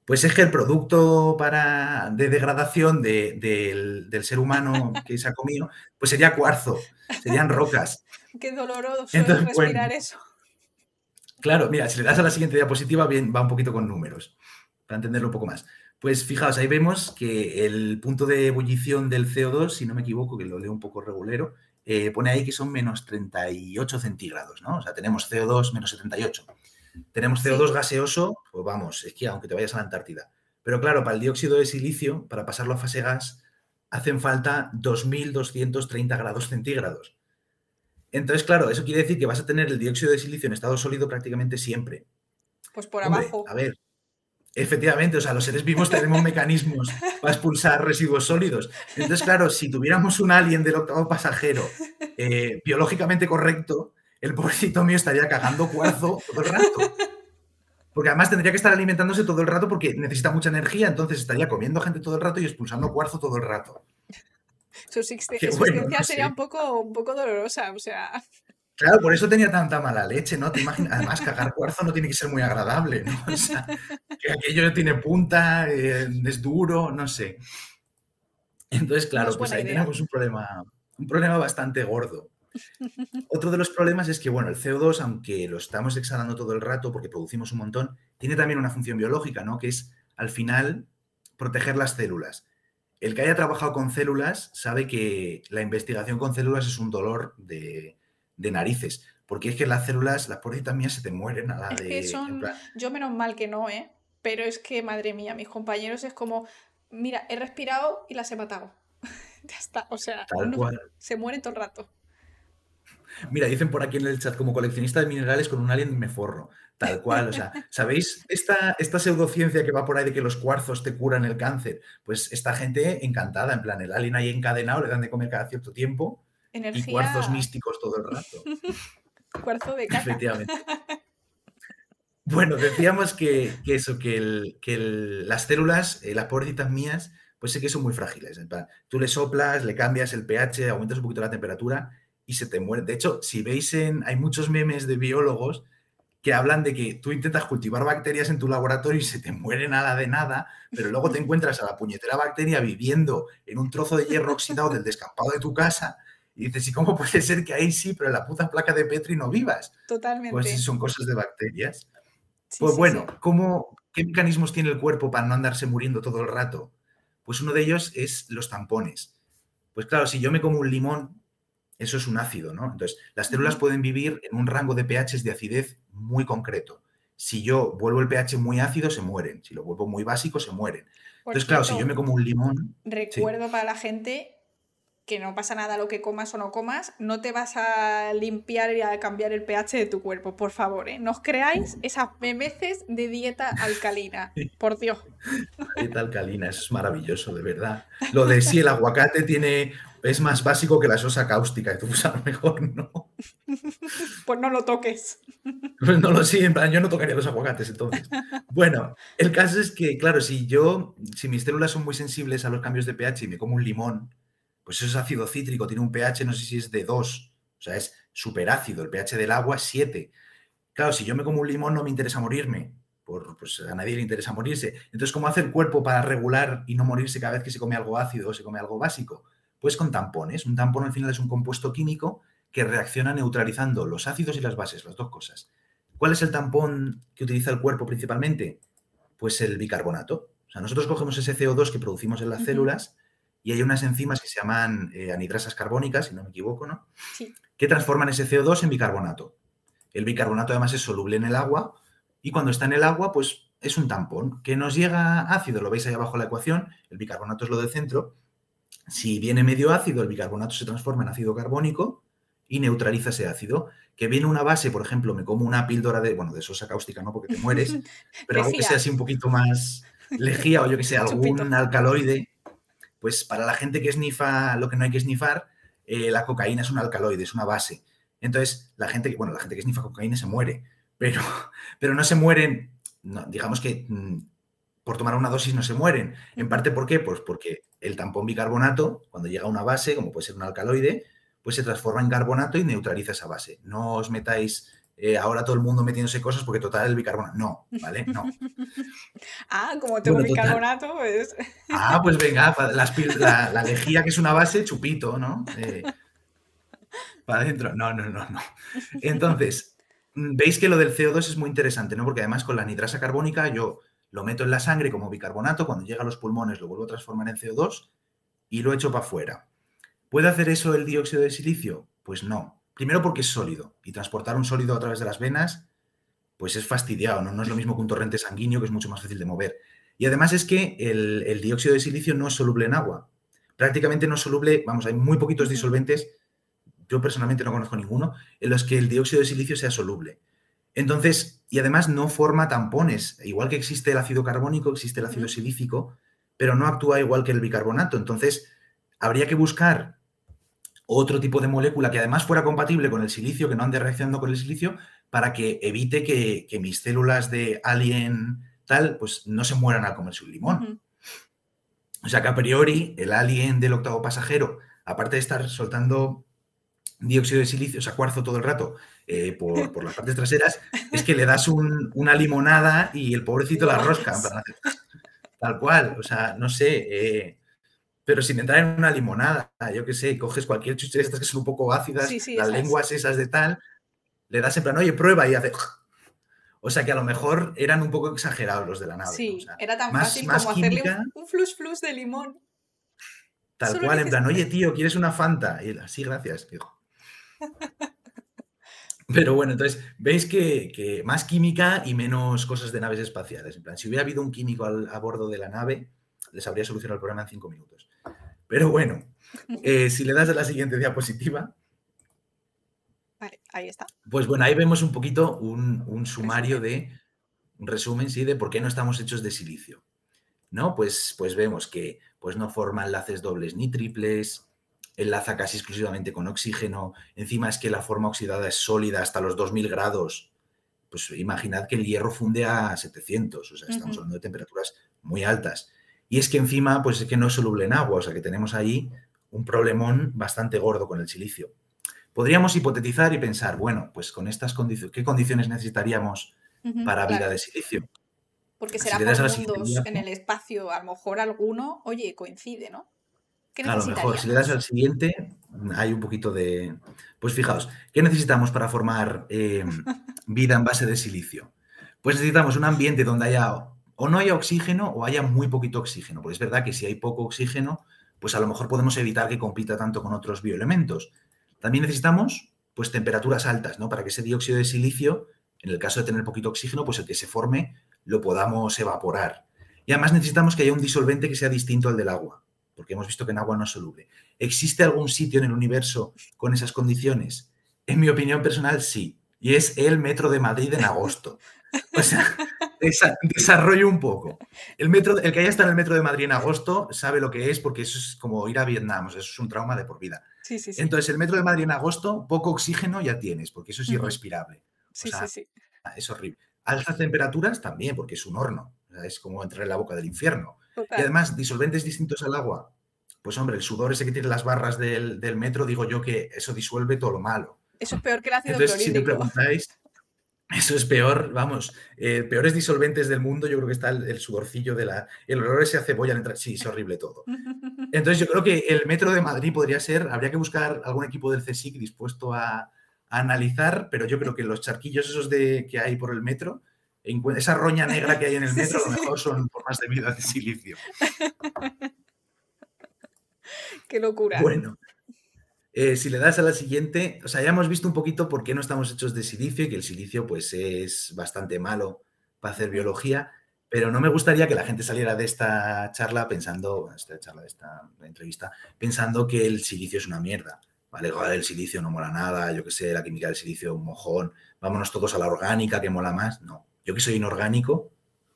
pues es que el producto para, de degradación del, del, ser humano <laughs> que se ha comido, pues sería cuarzo, serían rocas. <laughs> Qué doloroso Entonces, respirar eso. Claro, mira, si le das a la siguiente diapositiva, bien, va un poquito con números para entenderlo un poco más. Pues fijaos, ahí vemos que el punto de ebullición del CO2, si no me equivoco, que lo leo un poco regulero, eh, pone ahí que son menos 38 centígrados, ¿no? O sea, tenemos CO2 menos 78. Tenemos CO2 gaseoso, pues vamos, es que aunque te vayas a la Antártida. Pero claro, para el dióxido de silicio, para pasarlo a fase gas, hacen falta 2.230 grados centígrados. Entonces, claro, eso quiere decir que vas a tener el dióxido de silicio en estado sólido prácticamente siempre. Pues por abajo. A ver, Efectivamente, o sea, los seres vivos tenemos mecanismos para expulsar residuos sólidos. Entonces, claro, si tuviéramos un alien del octavo pasajero eh, biológicamente correcto, el pobrecito mío estaría cagando cuarzo todo el rato. Porque además tendría que estar alimentándose todo el rato porque necesita mucha energía, entonces estaría comiendo gente todo el rato y expulsando cuarzo todo el rato. Su existencia sería un, poco, un poco dolorosa, o sea. Claro, por eso tenía tanta mala leche, ¿no? Te imaginas, además, cagar cuarzo no tiene que ser muy agradable, ¿no? O sea, que aquello tiene punta, eh, es duro, no sé. Entonces, claro, pues ahí tenemos un problema, un problema bastante gordo. Otro de los problemas es que, bueno, el CO2, aunque lo estamos exhalando todo el rato porque producimos un montón, tiene también una función biológica, ¿no? Que es, al final, proteger las células. El que haya trabajado con células sabe que la investigación con células es un dolor de, de narices. Porque es que las células, las pobrecitas mías se te mueren a la es de. Que son... Yo menos mal que no, ¿eh? Pero es que, madre mía, mis compañeros es como, mira, he respirado y las he matado. <laughs> ya está, o sea, se mueren todo el rato. Mira, dicen por aquí en el chat, como coleccionista de minerales con un alien me forro. Tal cual, o sea, <laughs> ¿sabéis esta, esta pseudociencia que va por ahí de que los cuarzos te curan el cáncer? Pues esta gente encantada, en plan, el alien ahí encadenado, le dan de comer cada cierto tiempo y cuarzos místicos todo el rato. <laughs> Cuarzo de caca. Efectivamente. <laughs> Bueno, decíamos que, eso, que, las células, eh, las pobrecitas mías, pues sé que son muy frágiles. Tú le soplas, le cambias el pH, aumentas un poquito la temperatura y se te muere. De hecho, si veis en, hay muchos memes de biólogos que hablan de que tú intentas cultivar bacterias en tu laboratorio y se te mueren a la de nada, pero luego te <laughs> encuentras a la puñetera bacteria viviendo en un trozo de hierro oxidado del descampado de tu casa y dices, ¿y cómo <laughs> puede ser que ahí sí, pero en la puta placa de Petri no vivas? Totalmente. Pues son cosas de bacterias. pues bueno, ¿cómo, ¿qué mecanismos tiene el cuerpo para no andarse muriendo todo el rato? Pues uno de ellos es los tampones. Pues claro, si yo me como un limón, eso es un ácido, ¿no? Entonces, las células pueden vivir en un rango de pHs de acidez muy concreto. Si yo vuelvo el pH muy ácido, se mueren. Si lo vuelvo muy básico, se mueren. Entonces, claro, si yo me como un limón... Recuerdo para la gente que no pasa nada lo que comas o no comas, no te vas a limpiar y a cambiar el pH de tu cuerpo, por favor, ¿eh? No os creáis esas memeces de dieta alcalina, <laughs> por Dios. Dieta alcalina, eso es maravilloso, de verdad. Lo de si el aguacate tiene es más básico que la sosa cáustica, y tú pues a lo mejor no. <laughs> Pues no lo toques. Pues no lo sé, en plan, yo no tocaría los aguacates entonces. Bueno, el caso es que, claro, si yo, si mis células son muy sensibles a los cambios de pH y me como un limón, pues eso es ácido cítrico, tiene un pH, no sé si es de 2, o sea, es súper ácido, el pH del agua es 7. Claro, si yo me como un limón no me interesa morirme, por, pues a nadie le interesa morirse. Entonces, ¿cómo hace el cuerpo para regular y no morirse cada vez que se come algo ácido o se come algo básico? Pues con tampones. Un tampón al final es un compuesto químico que reacciona neutralizando los ácidos y las bases, las dos cosas. ¿Cuál es el tampón que utiliza el cuerpo principalmente? Pues el bicarbonato. O sea, nosotros cogemos ese CO2 que producimos en las células y hay unas enzimas que se llaman eh, anidrasas carbónicas, si no me equivoco, ¿no? Sí. Que transforman ese CO2 en bicarbonato. El bicarbonato además es soluble en el agua y cuando está en el agua, pues es un tampón. Que nos llega ácido, lo veis ahí abajo en la ecuación, el bicarbonato es lo del centro. Si viene medio ácido, el bicarbonato se transforma en ácido carbónico y neutraliza ese ácido. Que viene una base, por ejemplo, me como una píldora de, bueno, de sosa cáustica, ¿no? Porque te mueres, <laughs> pero algo que sea así un poquito más lejía o yo que sé, <laughs> algún alcaloide, pues para la gente que esnifa lo que no hay que esnifar, eh, la cocaína es un alcaloide, es una base. Entonces, la gente que, bueno, la gente que esnifa cocaína se muere, <laughs> pero, pero no se mueren, digamos que mm, por tomar una dosis no se mueren. En parte, ¿por qué? Pues porque el tampón bicarbonato, cuando llega a una base, como puede ser un alcaloide, pues se transforma en carbonato y neutraliza esa base. No os metáis eh, ahora todo el mundo metiéndose cosas porque total el bicarbonato. No, ¿vale? No. <laughs> ah, como tengo bicarbonato, pues. ah, pues venga, <laughs> la, la, lejía que es una base, chupito, ¿no? Eh, para adentro. No, no, no, no. Entonces, mm, veis que lo del CO2 es muy interesante, ¿no? Porque además con la nitrasa carbónica yo lo meto en la sangre como bicarbonato, cuando llega a los pulmones lo vuelvo a transformar en CO2 y lo echo para afuera. ¿Puede hacer eso el dióxido de silicio? Pues no. Primero porque es sólido y transportar un sólido a través de las venas, pues es fastidiado, ¿no? No es lo mismo que un torrente sanguíneo que es mucho más fácil de mover. Y además es que el, dióxido de silicio no es soluble en agua. Prácticamente no es soluble, vamos, hay muy poquitos disolventes, yo personalmente no conozco ninguno, en los que el dióxido de silicio sea soluble. Entonces, y además no forma tampones. Igual que existe el ácido carbónico, existe el ácido silícico, pero no actúa igual que el bicarbonato. Entonces, habría que buscar otro tipo de molécula que además fuera compatible con el silicio, que no ande reaccionando con el silicio, para que evite que, mis células de alien tal, pues no se mueran al comerse un limón. O sea que a priori el alien del octavo pasajero, aparte de estar soltando dióxido de silicio, o sea, cuarzo todo el rato eh, por, <laughs> las partes traseras, es que le das una limonada y el pobrecito la rosca. <laughs> Tal cual, o sea, no sé. Eh, pero sin entrar en una limonada, yo qué sé, coges cualquier chuche de estas que son un poco ácidas, las lenguas esas de tal, le das en plan, oye, prueba y hace... O sea que a lo mejor eran un poco exagerados los de la nave. Sí, era tan fácil como hacerle un, flus flus de limón. Tal cual, en plan, oye, tío, ¿quieres una Fanta? Y así, gracias, hijo. Pero bueno, entonces, veis que, más química y menos cosas de naves espaciales. En plan, si hubiera habido un químico a bordo de la nave, les habría solucionado el problema en cinco minutos. Pero bueno, eh, si le das a la siguiente diapositiva. Vale, ahí está. Pues bueno, ahí vemos un poquito un, sumario de, un resumen, sí, de por qué no estamos hechos de silicio. ¿No? Pues, pues vemos que pues no forma enlaces dobles ni triples, enlaza casi exclusivamente con oxígeno, encima es que la forma oxidada es sólida hasta los 2000 grados. Pues imaginad que el hierro funde a 700, o sea, estamos hablando de temperaturas muy altas. Y es que encima, pues es que no es soluble en agua, o sea que tenemos ahí un problemón bastante gordo con el silicio. Podríamos hipotetizar y pensar, bueno, pues con estas condiciones, ¿qué condiciones necesitaríamos para vida de silicio? Porque será por mundos en el espacio, a lo mejor alguno, oye, coincide, ¿no? a lo mejor, si le das al siguiente, hay un poquito de... Pues fijaos, ¿qué necesitamos para formar em, <laughs> vida en base de silicio? Pues necesitamos un ambiente donde haya o no haya oxígeno o haya muy poquito oxígeno. Porque es verdad que si hay poco oxígeno, pues a lo mejor podemos evitar que compita tanto con otros bioelementos. También necesitamos pues temperaturas altas, ¿no? Para que ese dióxido de silicio, en el caso de tener poquito oxígeno, pues el que se forme lo podamos evaporar. Y además necesitamos que haya un disolvente que sea distinto al del agua, porque hemos visto que en agua no es soluble. ¿Existe algún sitio en el universo con esas condiciones? En mi opinión personal, sí. Y es el metro de Madrid en agosto. O sea, desarrollo un poco. El, metro, el que haya estado en el metro de Madrid en agosto sabe lo que es, porque eso es como ir a Vietnam, eso es un trauma de por vida. Entonces, el metro de Madrid en agosto, poco oxígeno ya tienes, porque eso es irrespirable. Sí, sí, sí. Es horrible. Altas temperaturas también, porque es un horno. es como entrar en la boca del infierno. Y además, disolventes distintos al agua. Pues hombre, el sudor ese que tiene las barras del, metro, digo yo que eso disuelve todo lo malo. Eso es peor que el ácido Entonces, si me preguntáis, eso es peor, vamos, eh, peores disolventes del mundo, yo creo que está el, sudorcillo de la... El olor ese a cebolla entrar, sí, es horrible todo. <laughs> Entonces yo creo que el metro de Madrid podría ser, habría que buscar algún equipo del CSIC dispuesto a, analizar, pero yo creo que los charquillos esos de, que hay por el metro, esa roña negra que hay en el metro, a lo mejor son formas de vida de silicio. <laughs> Qué locura. Bueno, eh, si le das a la siguiente, o sea, ya hemos visto un poquito por qué no estamos hechos de silicio y que el silicio pues es bastante malo para hacer biología, pero no me gustaría que la gente saliera de esta charla pensando, esta charla, de esta entrevista, pensando que el silicio es una mierda. Vale, el silicio no mola nada, yo que sé, la química del silicio un mojón, vámonos todos a la orgánica que mola más. No, yo que soy inorgánico,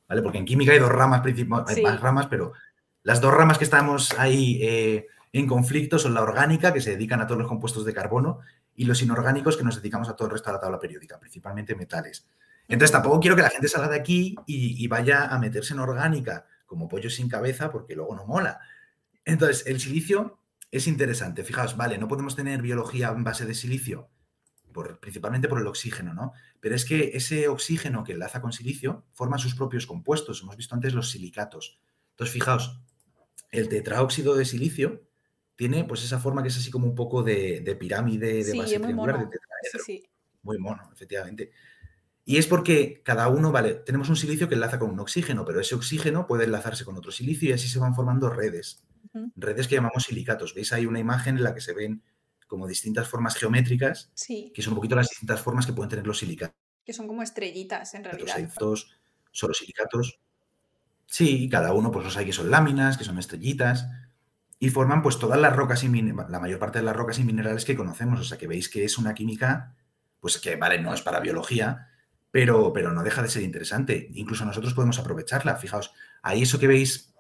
¿vale? Porque en química hay dos ramas principales, hay más ramas, pero las dos ramas que estamos ahí eh, en conflicto son la orgánica, que se dedican a todos los compuestos de carbono, y los inorgánicos, que nos dedicamos a todo el resto de la tabla periódica, principalmente metales. Entonces tampoco quiero que la gente salga de aquí y, vaya a meterse en orgánica como pollo sin cabeza, porque luego no mola. Entonces, el silicio es interesante. Fijaos, vale, no podemos tener biología en base de silicio, principalmente por el oxígeno, ¿no? Pero es que ese oxígeno que enlaza con silicio forma sus propios compuestos. Hemos visto antes los silicatos. Entonces, fijaos, el tetraóxido de silicio tiene pues esa forma que es así como un poco de, pirámide, de base triangular, de tetraedro. Sí, Muy mono, efectivamente. Y es porque cada uno, vale, tenemos un silicio que enlaza con un oxígeno, pero ese oxígeno puede enlazarse con otro silicio y así se van formando redes. Redes que llamamos silicatos. ¿Veis? Hay una imagen en la que se ven como distintas formas geométricas, que son un poquito las distintas formas que pueden tener los silicatos. Que son como estrellitas, en realidad. Hay dos, solo silicatos. Sí, cada uno, pues los hay que son láminas, que son estrellitas y forman pues todas las rocas y la mayor parte de las rocas y minerales que conocemos. O sea que veis que es una química, pues que vale, no es para biología, pero, pero no deja de ser interesante. Incluso nosotros podemos aprovecharla. Fijaos, ahí eso que veis,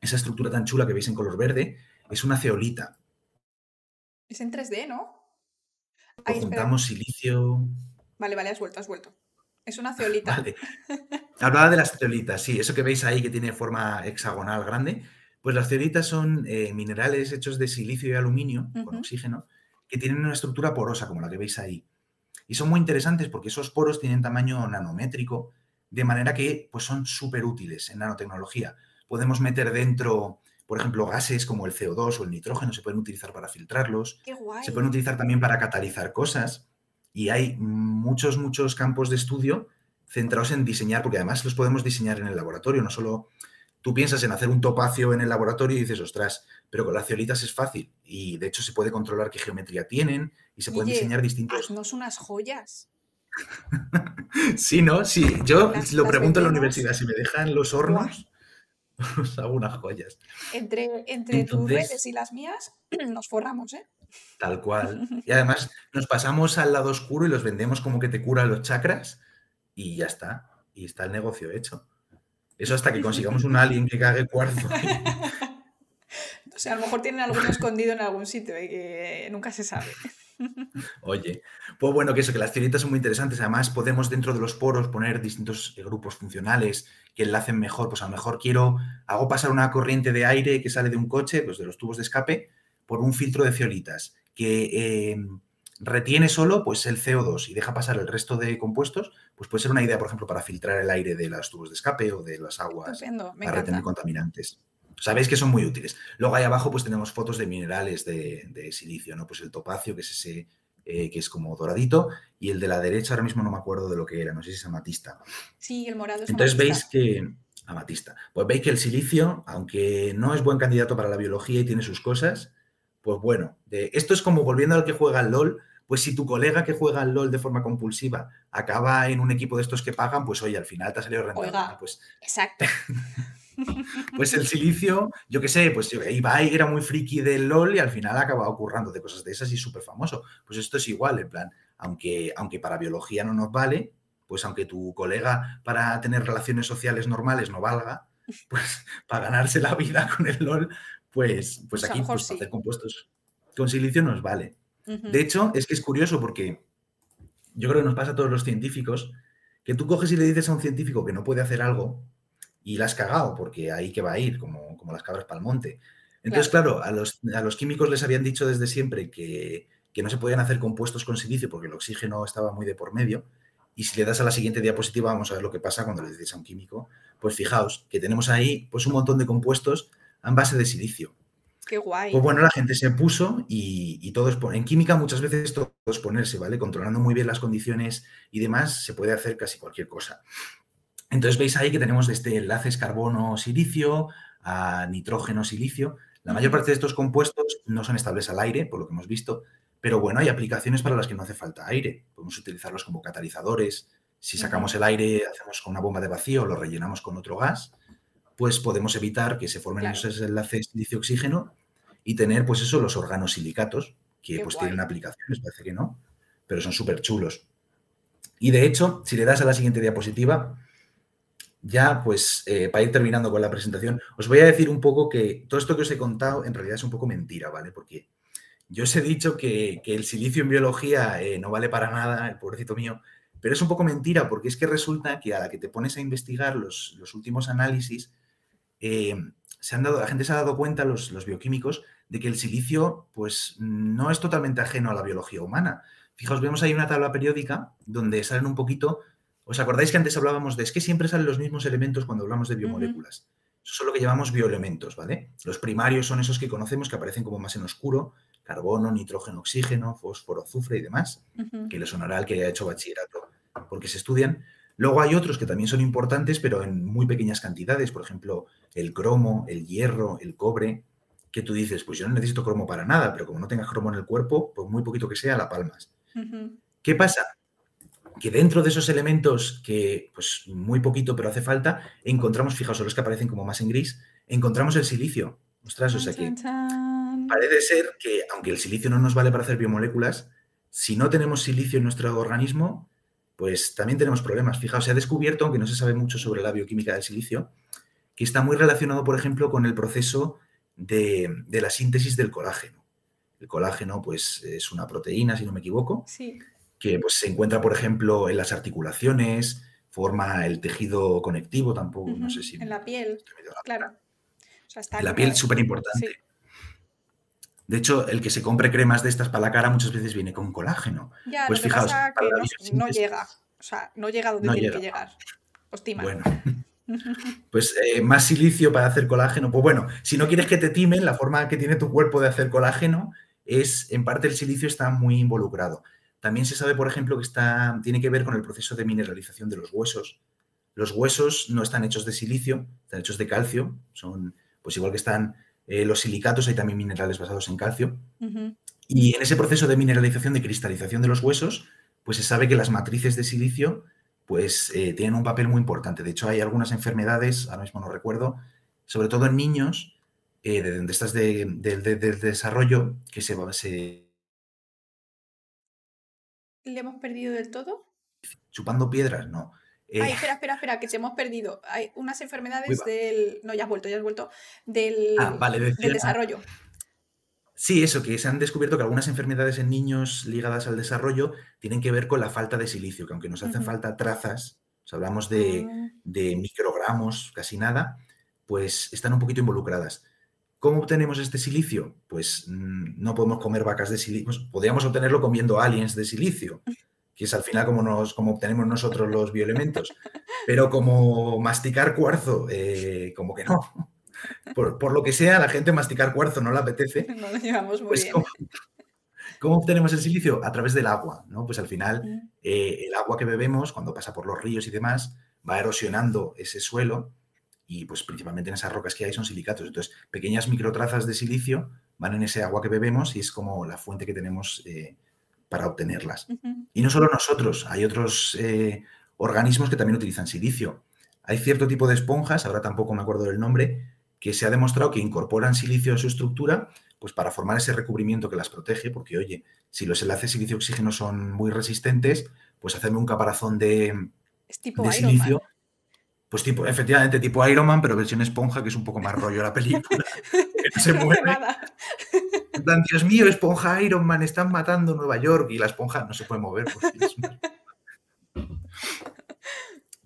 esa estructura tan chula que veis en color verde, es una ceolita. Es en 3D, ¿no? Ahí, juntamos silicio. Vale, vale, has vuelto, has vuelto. Es una <laughs> ceolita. Vale. <laughs> Hablaba de las ceolitas, sí, eso que veis ahí que tiene forma hexagonal grande, pues las ceolitas son eh, minerales hechos de silicio y aluminio con oxígeno que tienen una estructura porosa, como la que veis ahí. Y son muy interesantes porque esos poros tienen tamaño nanométrico, de manera que pues, son súper útiles en nanotecnología. Podemos meter dentro, por ejemplo, gases como el CO2 o el nitrógeno, se pueden utilizar para filtrarlos. Se pueden utilizar también para catalizar cosas. Y hay muchos, muchos campos de estudio centrados en diseñar, porque además los podemos diseñar en el laboratorio, no solo tú piensas en hacer un topacio en el laboratorio y dices, ostras, pero con las ceolitas es fácil. Y de hecho se puede controlar qué geometría tienen y se pueden diseñar distintos. No son unas joyas. <laughs> sí, ¿no? Sí, yo lo pregunto en la universidad, si me dejan los hornos, <laughs> os hago unas joyas. Entre, entre tus redes y las mías, <clears throat> nos forramos, ¿eh? Tal cual. <laughs> Y además nos pasamos al lado oscuro y los vendemos como que te cura los chakras y ya está. Y está el negocio hecho. Eso hasta que <laughs> consigamos un alien que cague cuarzo. <laughs> o sea, a lo mejor tienen alguno escondido en algún sitio y que nunca se sabe. <laughs> Oye, pues bueno, que eso, que las ceolitas son muy interesantes. Además, podemos dentro de los poros poner distintos eh, grupos funcionales que enlacen mejor. Pues a lo mejor quiero, hago pasar una corriente de aire que sale de un coche, pues de los tubos de escape, por un filtro de ceolitas que eh, retiene solo pues el CO2 y deja pasar el resto de compuestos, pues puede ser una idea, por ejemplo, para filtrar el aire de los tubos de escape o de las aguas para retener contaminantes. Sabéis que son muy útiles. Luego ahí abajo pues tenemos fotos de minerales de, silicio, ¿no? Pues el topacio, que es ese eh, que es como doradito, y el de la derecha ahora mismo no me acuerdo de lo que era, no sé si es amatista. Sí, el morado es Entonces veis que amatista. Pues veis que el silicio, aunque no es buen candidato para la biología y tiene sus cosas, pues bueno, de, esto es como volviendo al que juega al LOL, pues si tu colega que juega al LOL de forma compulsiva acaba en un equipo de estos que pagan, pues oye, al final te ha salido rentable. pues, exacto. <laughs> pues el silicio, yo qué sé, pues Ibai era muy friki del LOL y al final ha acabado currando de cosas de esas y súper famoso. Pues esto es igual, en plan, aunque, aunque para biología no nos vale, pues aunque tu colega para tener relaciones sociales normales no valga, <laughs> pues para ganarse la vida con el LOL, pues, pues, pues aquí pues, para hacer compuestos con silicio nos vale. De hecho, es que es curioso porque yo creo que nos pasa a todos los científicos, que tú coges y le dices a un científico que no puede hacer algo y la has cagado, porque ahí que va a ir, como, como las cabras para el monte. Entonces, claro, a, los, a, los, químicos les habían dicho desde siempre que, que, no se podían hacer compuestos con silicio porque el oxígeno estaba muy de por medio. Y si le das a la siguiente diapositiva, vamos a ver lo que pasa cuando le dices a un químico. Pues fijaos que tenemos ahí pues, un montón de compuestos en base de silicio. Qué guay. Pues bueno, la gente se puso y, y todo es en química muchas veces todo es ponerse, ¿vale? Controlando muy bien las condiciones y demás, se puede hacer casi cualquier cosa. Entonces veis ahí que tenemos desde enlaces carbono-silicio a nitrógeno-silicio. La mayor parte de estos compuestos no son estables al aire, por lo que hemos visto, pero bueno, hay aplicaciones para las que no hace falta aire. Podemos utilizarlos como catalizadores. Si sacamos el aire, hacemos con una bomba de vacío, lo rellenamos con otro gas, pues podemos evitar que se formen claro. esos enlaces silicio-oxígeno y tener, pues eso, los organosilicatos, que Qué pues guay. tienen aplicaciones, parece que no, pero son súper chulos. Y de hecho, si le das a la siguiente diapositiva, ya, pues, eh, para ir terminando con la presentación, os voy a decir un poco que todo esto que os he contado en realidad es un poco mentira, ¿vale? Porque yo os he dicho que, que el silicio en biología eh, no vale para nada, el pobrecito mío, pero es un poco mentira porque es que resulta que a la que te pones a investigar los, los últimos análisis, eh, se han dado, la gente se ha dado cuenta, los, los, bioquímicos, de que el silicio, pues, no es totalmente ajeno a la biología humana. Fijaos, vemos ahí una tabla periódica donde salen un poquito ¿Os acordáis que antes hablábamos de es que siempre salen los mismos elementos cuando hablamos de biomoléculas? Uh -huh. Eso es lo que llamamos bioelementos, ¿vale? Los primarios son esos que conocemos que aparecen como más en oscuro, carbono, nitrógeno, oxígeno, fósforo, azufre y demás, uh -huh. que le sonará al que haya hecho bachillerato, porque se estudian. Luego hay otros que también son importantes, pero en muy pequeñas cantidades, por ejemplo, el cromo, el hierro, el cobre, que tú dices, pues yo no necesito cromo para nada, pero como no tengas cromo en el cuerpo, pues muy poquito que sea, la palmas. Uh -huh. ¿Qué pasa? que dentro de esos elementos que, pues muy poquito, pero hace falta, encontramos, fijaos, los que aparecen como más en gris, encontramos el silicio. Ostras, o sea que parece ser que, aunque el silicio no nos vale para hacer biomoléculas, si no tenemos silicio en nuestro organismo, pues también tenemos problemas. Fijaos, se ha descubierto, aunque no se sabe mucho sobre la bioquímica del silicio, que está muy relacionado, por ejemplo, con el proceso de, de la síntesis del colágeno. El colágeno, pues, es una proteína, si no me equivoco. Sí que pues, se encuentra, por ejemplo, en las articulaciones, forma el tejido conectivo, tampoco, uh -huh. no sé si... En la piel, claro. O sea, está en la piel, súper importante. Sí. De hecho, el que se compre cremas de estas para la cara muchas veces viene con colágeno. Ya, pues lo que fijaos, pasa que no, llega. O sea, no llega donde No tiene llega. que llegar. Ostima. Bueno, <laughs> pues eh, más silicio para hacer colágeno. Pues bueno, si no quieres que te timen, la forma que tiene tu cuerpo de hacer colágeno es, en parte, el silicio está muy involucrado. También se sabe, por ejemplo, que está, tiene que ver con el proceso de mineralización de los huesos. Los huesos no están hechos de silicio, están hechos de calcio. Son, pues igual que están eh, los silicatos, hay también minerales basados en calcio. Y en ese proceso de mineralización, de cristalización de los huesos, pues se sabe que las matrices de silicio pues eh, tienen un papel muy importante. De hecho, hay algunas enfermedades, ahora mismo no recuerdo, sobre todo en niños, eh, de, de estas de, de- de- del desarrollo, que se, va- se ¿Le hemos perdido del todo? chupando piedras, no. Eh, Ay, espera, espera, espera, que te hemos perdido. Hay unas enfermedades del. No, ya has vuelto, ya has vuelto. Del, ah, vale, decía- del desarrollo. Sí, eso, que se han descubierto que algunas enfermedades en niños ligadas al desarrollo tienen que ver con la falta de silicio, que aunque nos hacen falta trazas, o sea, hablamos de, Ah, de microgramos, casi nada, pues están un poquito involucradas. ¿Cómo obtenemos este silicio? Pues mm, no podemos comer vacas de silicio, pues, podríamos obtenerlo comiendo aliens de silicio, <laughs> que es al final como, nos, como obtenemos nosotros los <laughs> bioelementos, pero como masticar cuarzo, eh, como que no. <laughs> Por, por lo que sea, a la gente masticar cuarzo no le apetece, No lo llevamos muy pues bien. ¿cómo, cómo obtenemos el silicio? A través del agua, ¿no? Pues al final Mm, eh, el agua que bebemos, cuando pasa por los ríos y demás, va erosionando ese suelo y pues principalmente en esas rocas que hay son silicatos. Entonces, pequeñas microtrazas de silicio van en ese agua que bebemos y es como la fuente que tenemos eh, para obtenerlas. Y no solo nosotros, hay otros eh, organismos que también utilizan silicio. Hay cierto tipo de esponjas, ahora tampoco me acuerdo del nombre, que se ha demostrado que incorporan silicio a su estructura pues para formar ese recubrimiento que las protege, porque oye, si los enlaces silicio-oxígeno son muy resistentes, pues hacerme un caparazón de, Es tipo de Iron silicio, Man. pues tipo, efectivamente tipo Iron Man, pero versión esponja, que es un poco más rollo la película, <laughs> que no se mueve. En plan, Dios mío, esponja Iron Man, están matando Nueva York y la esponja no se puede mover. <laughs>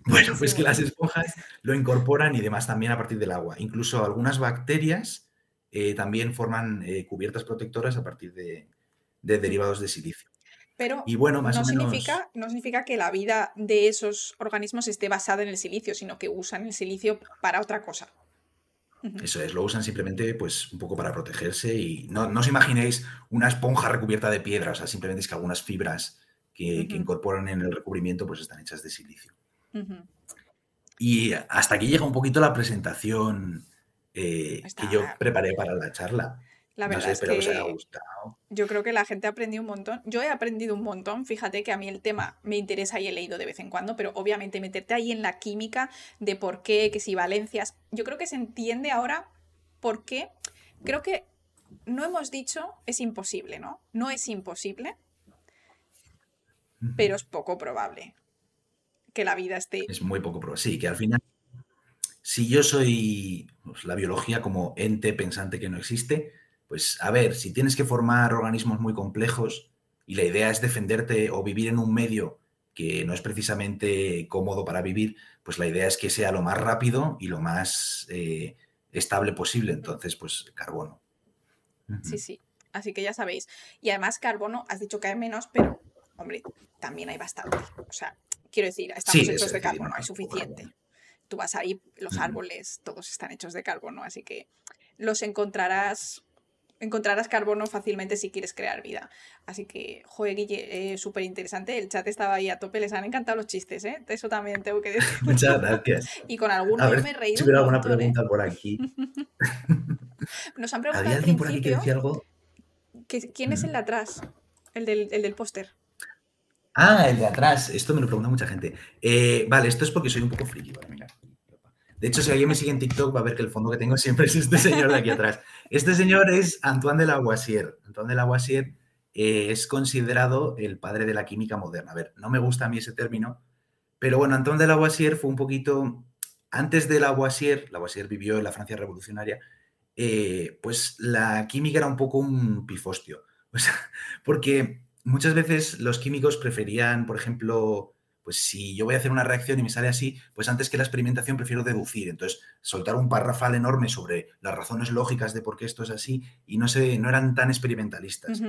Bueno, pues que las esponjas lo incorporan y demás también a partir del agua. Incluso algunas bacterias eh, también forman eh, cubiertas protectoras a partir de, derivados de silicio. Pero y bueno, más no, significa, no significa que la vida de esos organismos esté basada en el silicio, sino que usan el silicio para otra cosa. Eso es, lo usan simplemente pues un poco para protegerse y no, os imaginéis una esponja recubierta de piedra, o sea, simplemente es que algunas fibras que, incorporan en el recubrimiento pues están hechas de silicio. Y hasta aquí llega un poquito la presentación eh, que yo preparé para la charla. La verdad es que yo creo que la gente ha aprendido un montón. Yo he aprendido un montón. Fíjate que a mí el tema me interesa y he leído de vez en cuando, pero obviamente meterte ahí en la química de por qué, que si valencias. Yo creo que se entiende ahora por qué. Creo que no hemos dicho es imposible, ¿no? No es imposible, pero es poco probable que la vida esté. Es muy poco probable. Sí, que al final, si yo soy pues, la biología como ente pensante que no existe, pues a ver, si tienes que formar organismos muy complejos y la idea es defenderte o vivir en un medio que no es precisamente cómodo para vivir, pues la idea es que sea lo más rápido y lo más eh, estable posible. Entonces, pues carbono. Sí, sí. Así que ya sabéis. Y además, carbono, has dicho que hay menos, pero, hombre, también hay bastante. O sea, quiero decir, estamos hechos de carbono, hay suficiente. Tú vas ahí, los árboles, todos están hechos de carbono, así que los encontrarás encontrarás carbono fácilmente si quieres crear vida. Así que, joder, Guille, eh, súper interesante. El chat estaba ahí a tope, les han encantado los chistes, ¿eh? Eso también tengo que decir. <laughs> Muchas gracias. Y con algunos me he reído. Si hubiera alguna ¿eh? pregunta por aquí. <laughs> Nos han preguntado. ¿Había alguien por aquí que decía algo? ¿Quién es el de atrás? El del, el del póster. Ah, el de atrás. Esto me lo pregunta mucha gente. Eh, vale, esto es porque soy un poco friki. Vale, venga. De hecho, si alguien me sigue en TikTok va a ver que el fondo que tengo siempre es este señor de aquí atrás. Este señor es Antoine de Lavoisier. Antoine de Lavoisier eh, es considerado el padre de la química moderna. A ver, no me gusta a mí ese término, pero bueno, Antoine de Lavoisier fue un poquito... Antes de Lavoisier, Lavoisier vivió en la Francia revolucionaria, eh, pues la química era un poco un pifostio. <laughs> Porque muchas veces los químicos preferían, por ejemplo, pues si yo voy a hacer una reacción y me sale así, pues antes que la experimentación prefiero deducir. Entonces, soltar un parrafal enorme sobre las razones lógicas de por qué esto es así y no, se, no eran tan experimentalistas.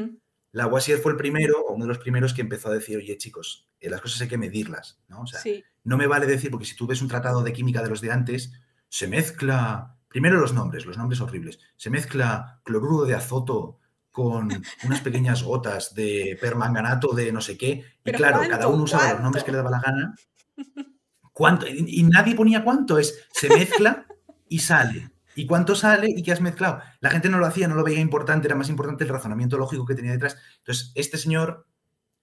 Lavoisier fue el primero, o uno de los primeros que empezó a decir, oye chicos, eh, las cosas hay que medirlas, ¿no? O sea, no me vale decir, porque si tú ves un tratado de química de los de antes, se mezcla, primero los nombres, los nombres horribles, se mezcla cloruro de azoto con unas pequeñas gotas de permanganato de no sé qué. Y claro, cada uno usaba los nombres que le daba la gana. <laughs> ¿Cuánto? Y, nadie ponía cuánto, es se mezcla y sale. ¿Y cuánto sale y qué has mezclado? La gente no lo hacía, no lo veía importante, era más importante el razonamiento lógico que tenía detrás. Entonces, este señor,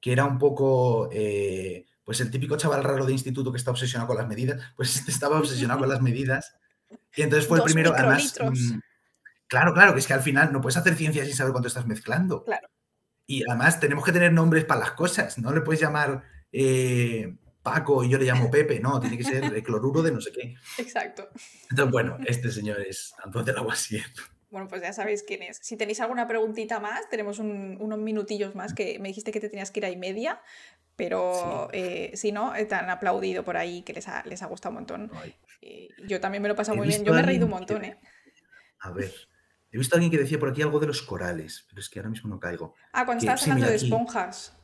que era un poco, eh, pues el típico chaval raro de instituto que está obsesionado con las medidas, pues <laughs> estaba obsesionado con las medidas. Y entonces fue el primero, además, Claro, claro, que es que al final no puedes hacer ciencia sin saber cuánto estás mezclando. Claro. Y además tenemos que tener nombres para las cosas. No le puedes llamar eh, Paco y yo le llamo Pepe. No, tiene que ser cloruro de no sé qué. Exacto. Entonces, bueno, este señor es Antonio de Lavoisier. Bueno, pues ya sabéis quién es. Si tenéis alguna preguntita más, tenemos unos minutillos más que me dijiste que te tenías que ir a y media, pero eh, si no, te han aplaudido por ahí que les ha, les ha gustado un montón. yo también me lo he pasado muy bien. Yo me he reído un montón, ¿eh? A ver, He visto a alguien que decía por aquí algo de los corales, pero es que ahora mismo no caigo. Ah, cuando estabas hablando de esponjas.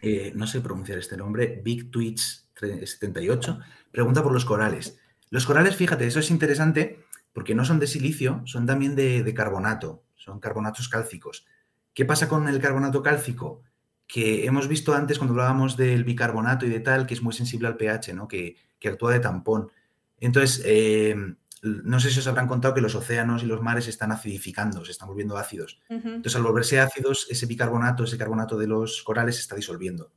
Eh, no sé pronunciar este nombre, Big Twitch 78, pregunta por los corales. Los corales, fíjate, eso es interesante porque no son de silicio, son también de, carbonato, son carbonatos cálcicos. ¿Qué pasa con el carbonato cálcico? Que hemos visto antes cuando hablábamos del bicarbonato y de tal, que es muy sensible al pH, ¿no? que, actúa de tampón. Entonces, eh, no sé si os habrán contado que los océanos y los mares están acidificando, se están volviendo ácidos. Entonces, al volverse ácidos, ese bicarbonato, ese carbonato de los corales se está disolviendo.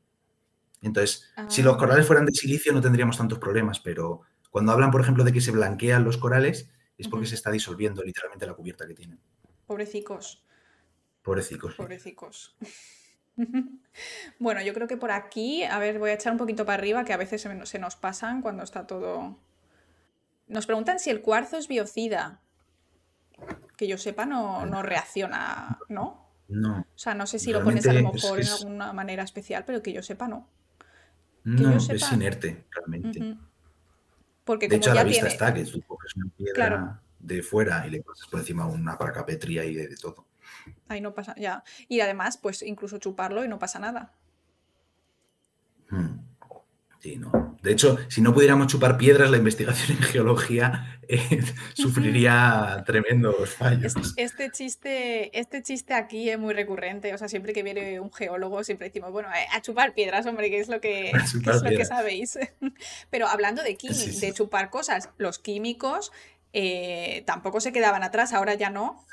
Entonces, si los ah. corales fueran de silicio no tendríamos tantos problemas, pero cuando hablan, por ejemplo, de que se blanquean los corales, es porque se está disolviendo literalmente la cubierta que tienen. Pobrecicos. Pobrecicos. Pobrecicos. <laughs> bueno, yo creo que por aquí, a ver, voy a echar un poquito para arriba, que a veces se nos pasan cuando está todo nos preguntan si el cuarzo es biocida. Que yo sepa, no, no reacciona, ¿no? No. O sea, no sé si lo pones a lo Realmente es- mejor en alguna manera especial, pero que yo sepa, no. No, yo es sepa. inerte, realmente. Ujú. Porque De como hecho, a ya la vista tiene. está que tú coges una piedra Claro. de fuera y le pasas por encima una paracapetría y de, de todo. Ahí no pasa, ya. Y además, pues incluso chuparlo y no pasa nada. Hmm. Sí, no. De hecho, si no pudiéramos chupar piedras, la investigación en geología eh, <laughs> sufriría tremendos fallos. Es- Este chiste, este chiste aquí es muy recurrente. O sea, siempre que viene un geólogo, siempre decimos, bueno, eh, a chupar piedras, hombre, que es lo que, <laughs> que es lo que sabéis. <laughs> Pero hablando de, quimi- Sí, sí. de chupar cosas, los químicos eh, tampoco se quedaban atrás, ahora ya no.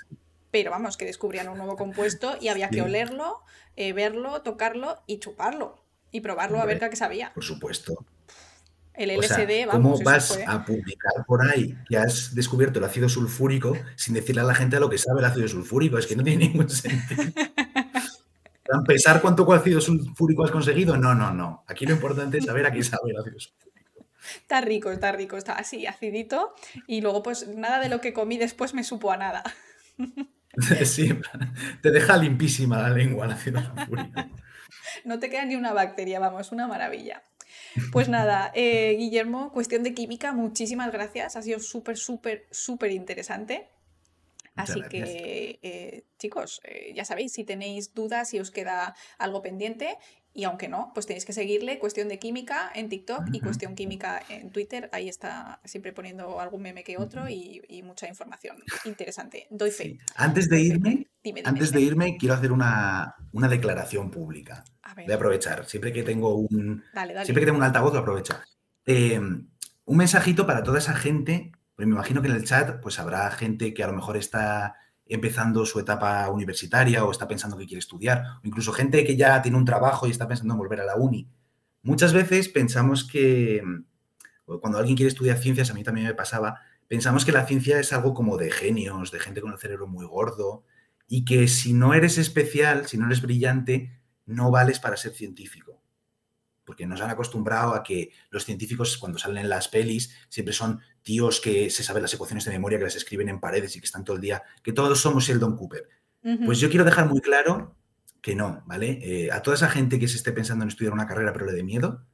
Pero vamos, que descubrían un nuevo compuesto y había que olerlo, eh, verlo, tocarlo y chuparlo. Y probarlo a ver qué sabía. Por supuesto. El O sea, LSD, ¿cómo vamos, eso vas fue. a publicar por ahí que has descubierto el ácido sulfúrico sin decirle a la gente a lo que sabe el ácido sulfúrico? Es que no tiene ningún sentido. <laughs> ¿Tan pesar cuánto ácido sulfúrico has conseguido? No, no, no. Aquí lo importante es saber a qué sabe el ácido sulfúrico. Está rico, está rico, está así, acidito. Y luego, pues nada de lo que comí después me supo a nada. <laughs> Sí, te deja limpísima la lengua el ácido sulfúrico. No te queda ni una bacteria, vamos, una maravilla. Pues nada, eh, Guillermo, cuestión de química, muchísimas gracias. Ha sido súper, súper, súper interesante. Así que, eh, chicos, eh, ya sabéis, si tenéis dudas, si os queda algo pendiente, y aunque no, pues tenéis que seguirle Cuestión de Química en TikTok y. Cuestión Química en Twitter. Ahí está siempre poniendo algún meme que otro y, y mucha información interesante. Doy fe. Sí. Antes de irme, Dime, dime, antes de irme, quiero hacer una, una declaración pública. A Voy a aprovechar. Siempre que tengo un, dale, dale. siempre que tengo un altavoz, lo aprovecho. Eh, un mensajito para toda esa gente, me imagino que en el chat pues habrá gente que a lo mejor está empezando su etapa universitaria o está pensando que quiere estudiar, o incluso gente que ya tiene un trabajo y está pensando en volver a la uni. Muchas veces pensamos que, o cuando alguien quiere estudiar ciencias, a mí también me pasaba, pensamos que la ciencia es algo como de genios, de gente con el cerebro muy gordo, y que si no eres especial, si no eres brillante, no vales para ser científico porque nos han acostumbrado a que los científicos cuando salen en las pelis siempre son tíos que se saben las ecuaciones de memoria, que las escriben en paredes y que están todo el día, que todos somos Sheldon Cooper. Ujú. Pues yo quiero dejar muy claro que no, ¿vale? Eh, a toda esa gente que se esté pensando en estudiar una carrera pero le dé miedo,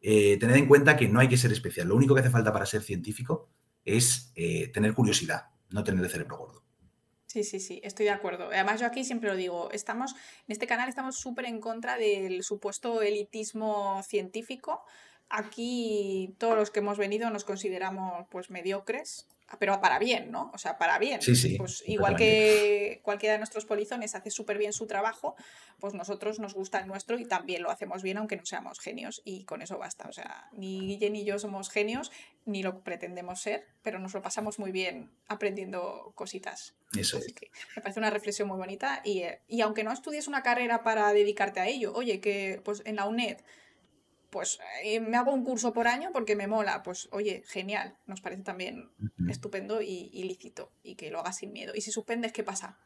eh, tened en cuenta que no hay que ser especial. Lo único que hace falta para ser científico es eh, tener curiosidad, no tener el cerebro gordo. Sí, sí, sí, estoy de acuerdo. Además, yo aquí siempre lo digo, estamos, en este canal estamos súper en contra del supuesto elitismo científico. Aquí todos los que hemos venido nos consideramos pues mediocres, pero para bien, ¿no? O sea, para bien. Sí, sí, Pues igual que cualquiera de nuestros polizones hace súper bien su trabajo, pues nosotros nos gusta el nuestro y también lo hacemos bien, aunque no seamos genios, y con eso basta. O sea, ni Guille ni yo somos genios, ni lo pretendemos ser, pero nos lo pasamos muy bien aprendiendo cositas. Eso Así es. que me parece una reflexión muy bonita y, eh, y aunque no estudies una carrera para dedicarte a ello, oye, que pues en la UNED pues eh, me hago un curso por año porque me mola, pues oye, genial, nos parece también estupendo y, y lícito y que lo hagas sin miedo. Y si suspendes, ¿qué pasa?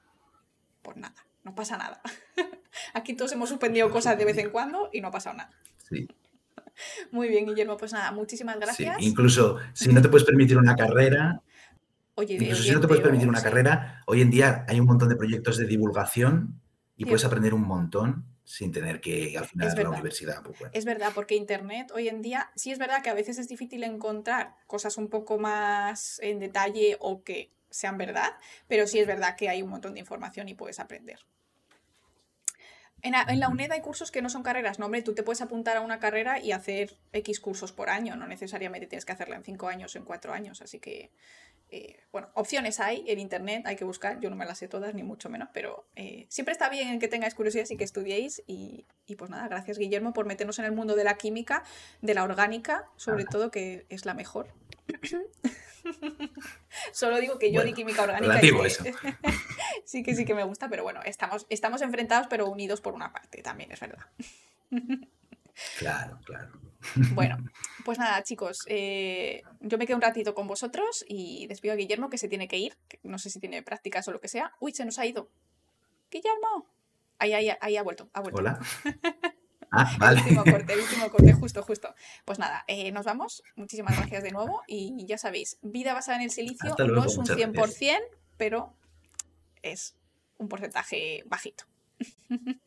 Pues nada, no pasa nada. <laughs> Aquí todos hemos suspendido cosas de vez en cuando y no ha pasado nada. Sí, <laughs> Muy bien, Guillermo, pues nada, muchísimas sí. gracias. Incluso si no te puedes permitir una carrera, Oye, Incluso si no te puedes permitir una carrera, hoy en día hay un montón de proyectos de divulgación y puedes aprender un montón sin tener que al final Es a la universidad. pues bueno. Es verdad, porque Internet hoy en día sí es verdad que a veces es difícil encontrar cosas un poco más en detalle o que sean verdad, pero sí es verdad que hay un montón de información y puedes aprender. En, la- en la. UNED hay cursos que no son carreras, no, hombre, tú te puedes apuntar a una carrera y hacer X cursos por año, no necesariamente tienes que hacerla en 5 años o en 4 años, así que, eh, bueno, opciones hay en Internet, hay que buscar, yo no me las sé todas, ni mucho menos, pero eh, siempre está bien que tengáis curiosidad y que estudiéis y, y pues nada, gracias Guillermo por meternos en el mundo de la química, de la orgánica, sobre todo que es la mejor. <laughs> Solo digo que yo di Bueno, química orgánica. y que- eso. <laughs> sí que sí que me gusta, pero bueno, estamos, estamos enfrentados pero unidos por una parte, también es verdad. <laughs> Claro, claro. Bueno, <laughs> pues nada, chicos, eh, yo me quedo un ratito con vosotros y despido a Guillermo que se tiene que ir. que no sé si tiene prácticas o lo que sea. Uy, se nos ha ido. Guillermo. Ahí, ahí, ahí ha vuelto, ha vuelto. Hola. <laughs> Ah, El vale. último corte, el último corte, justo, justo. Pues nada, eh, nos vamos. Muchísimas gracias de nuevo. Y ya sabéis, vida basada en el silicio no es un muchas 100%, gracias. pero es un porcentaje bajito. <laughs>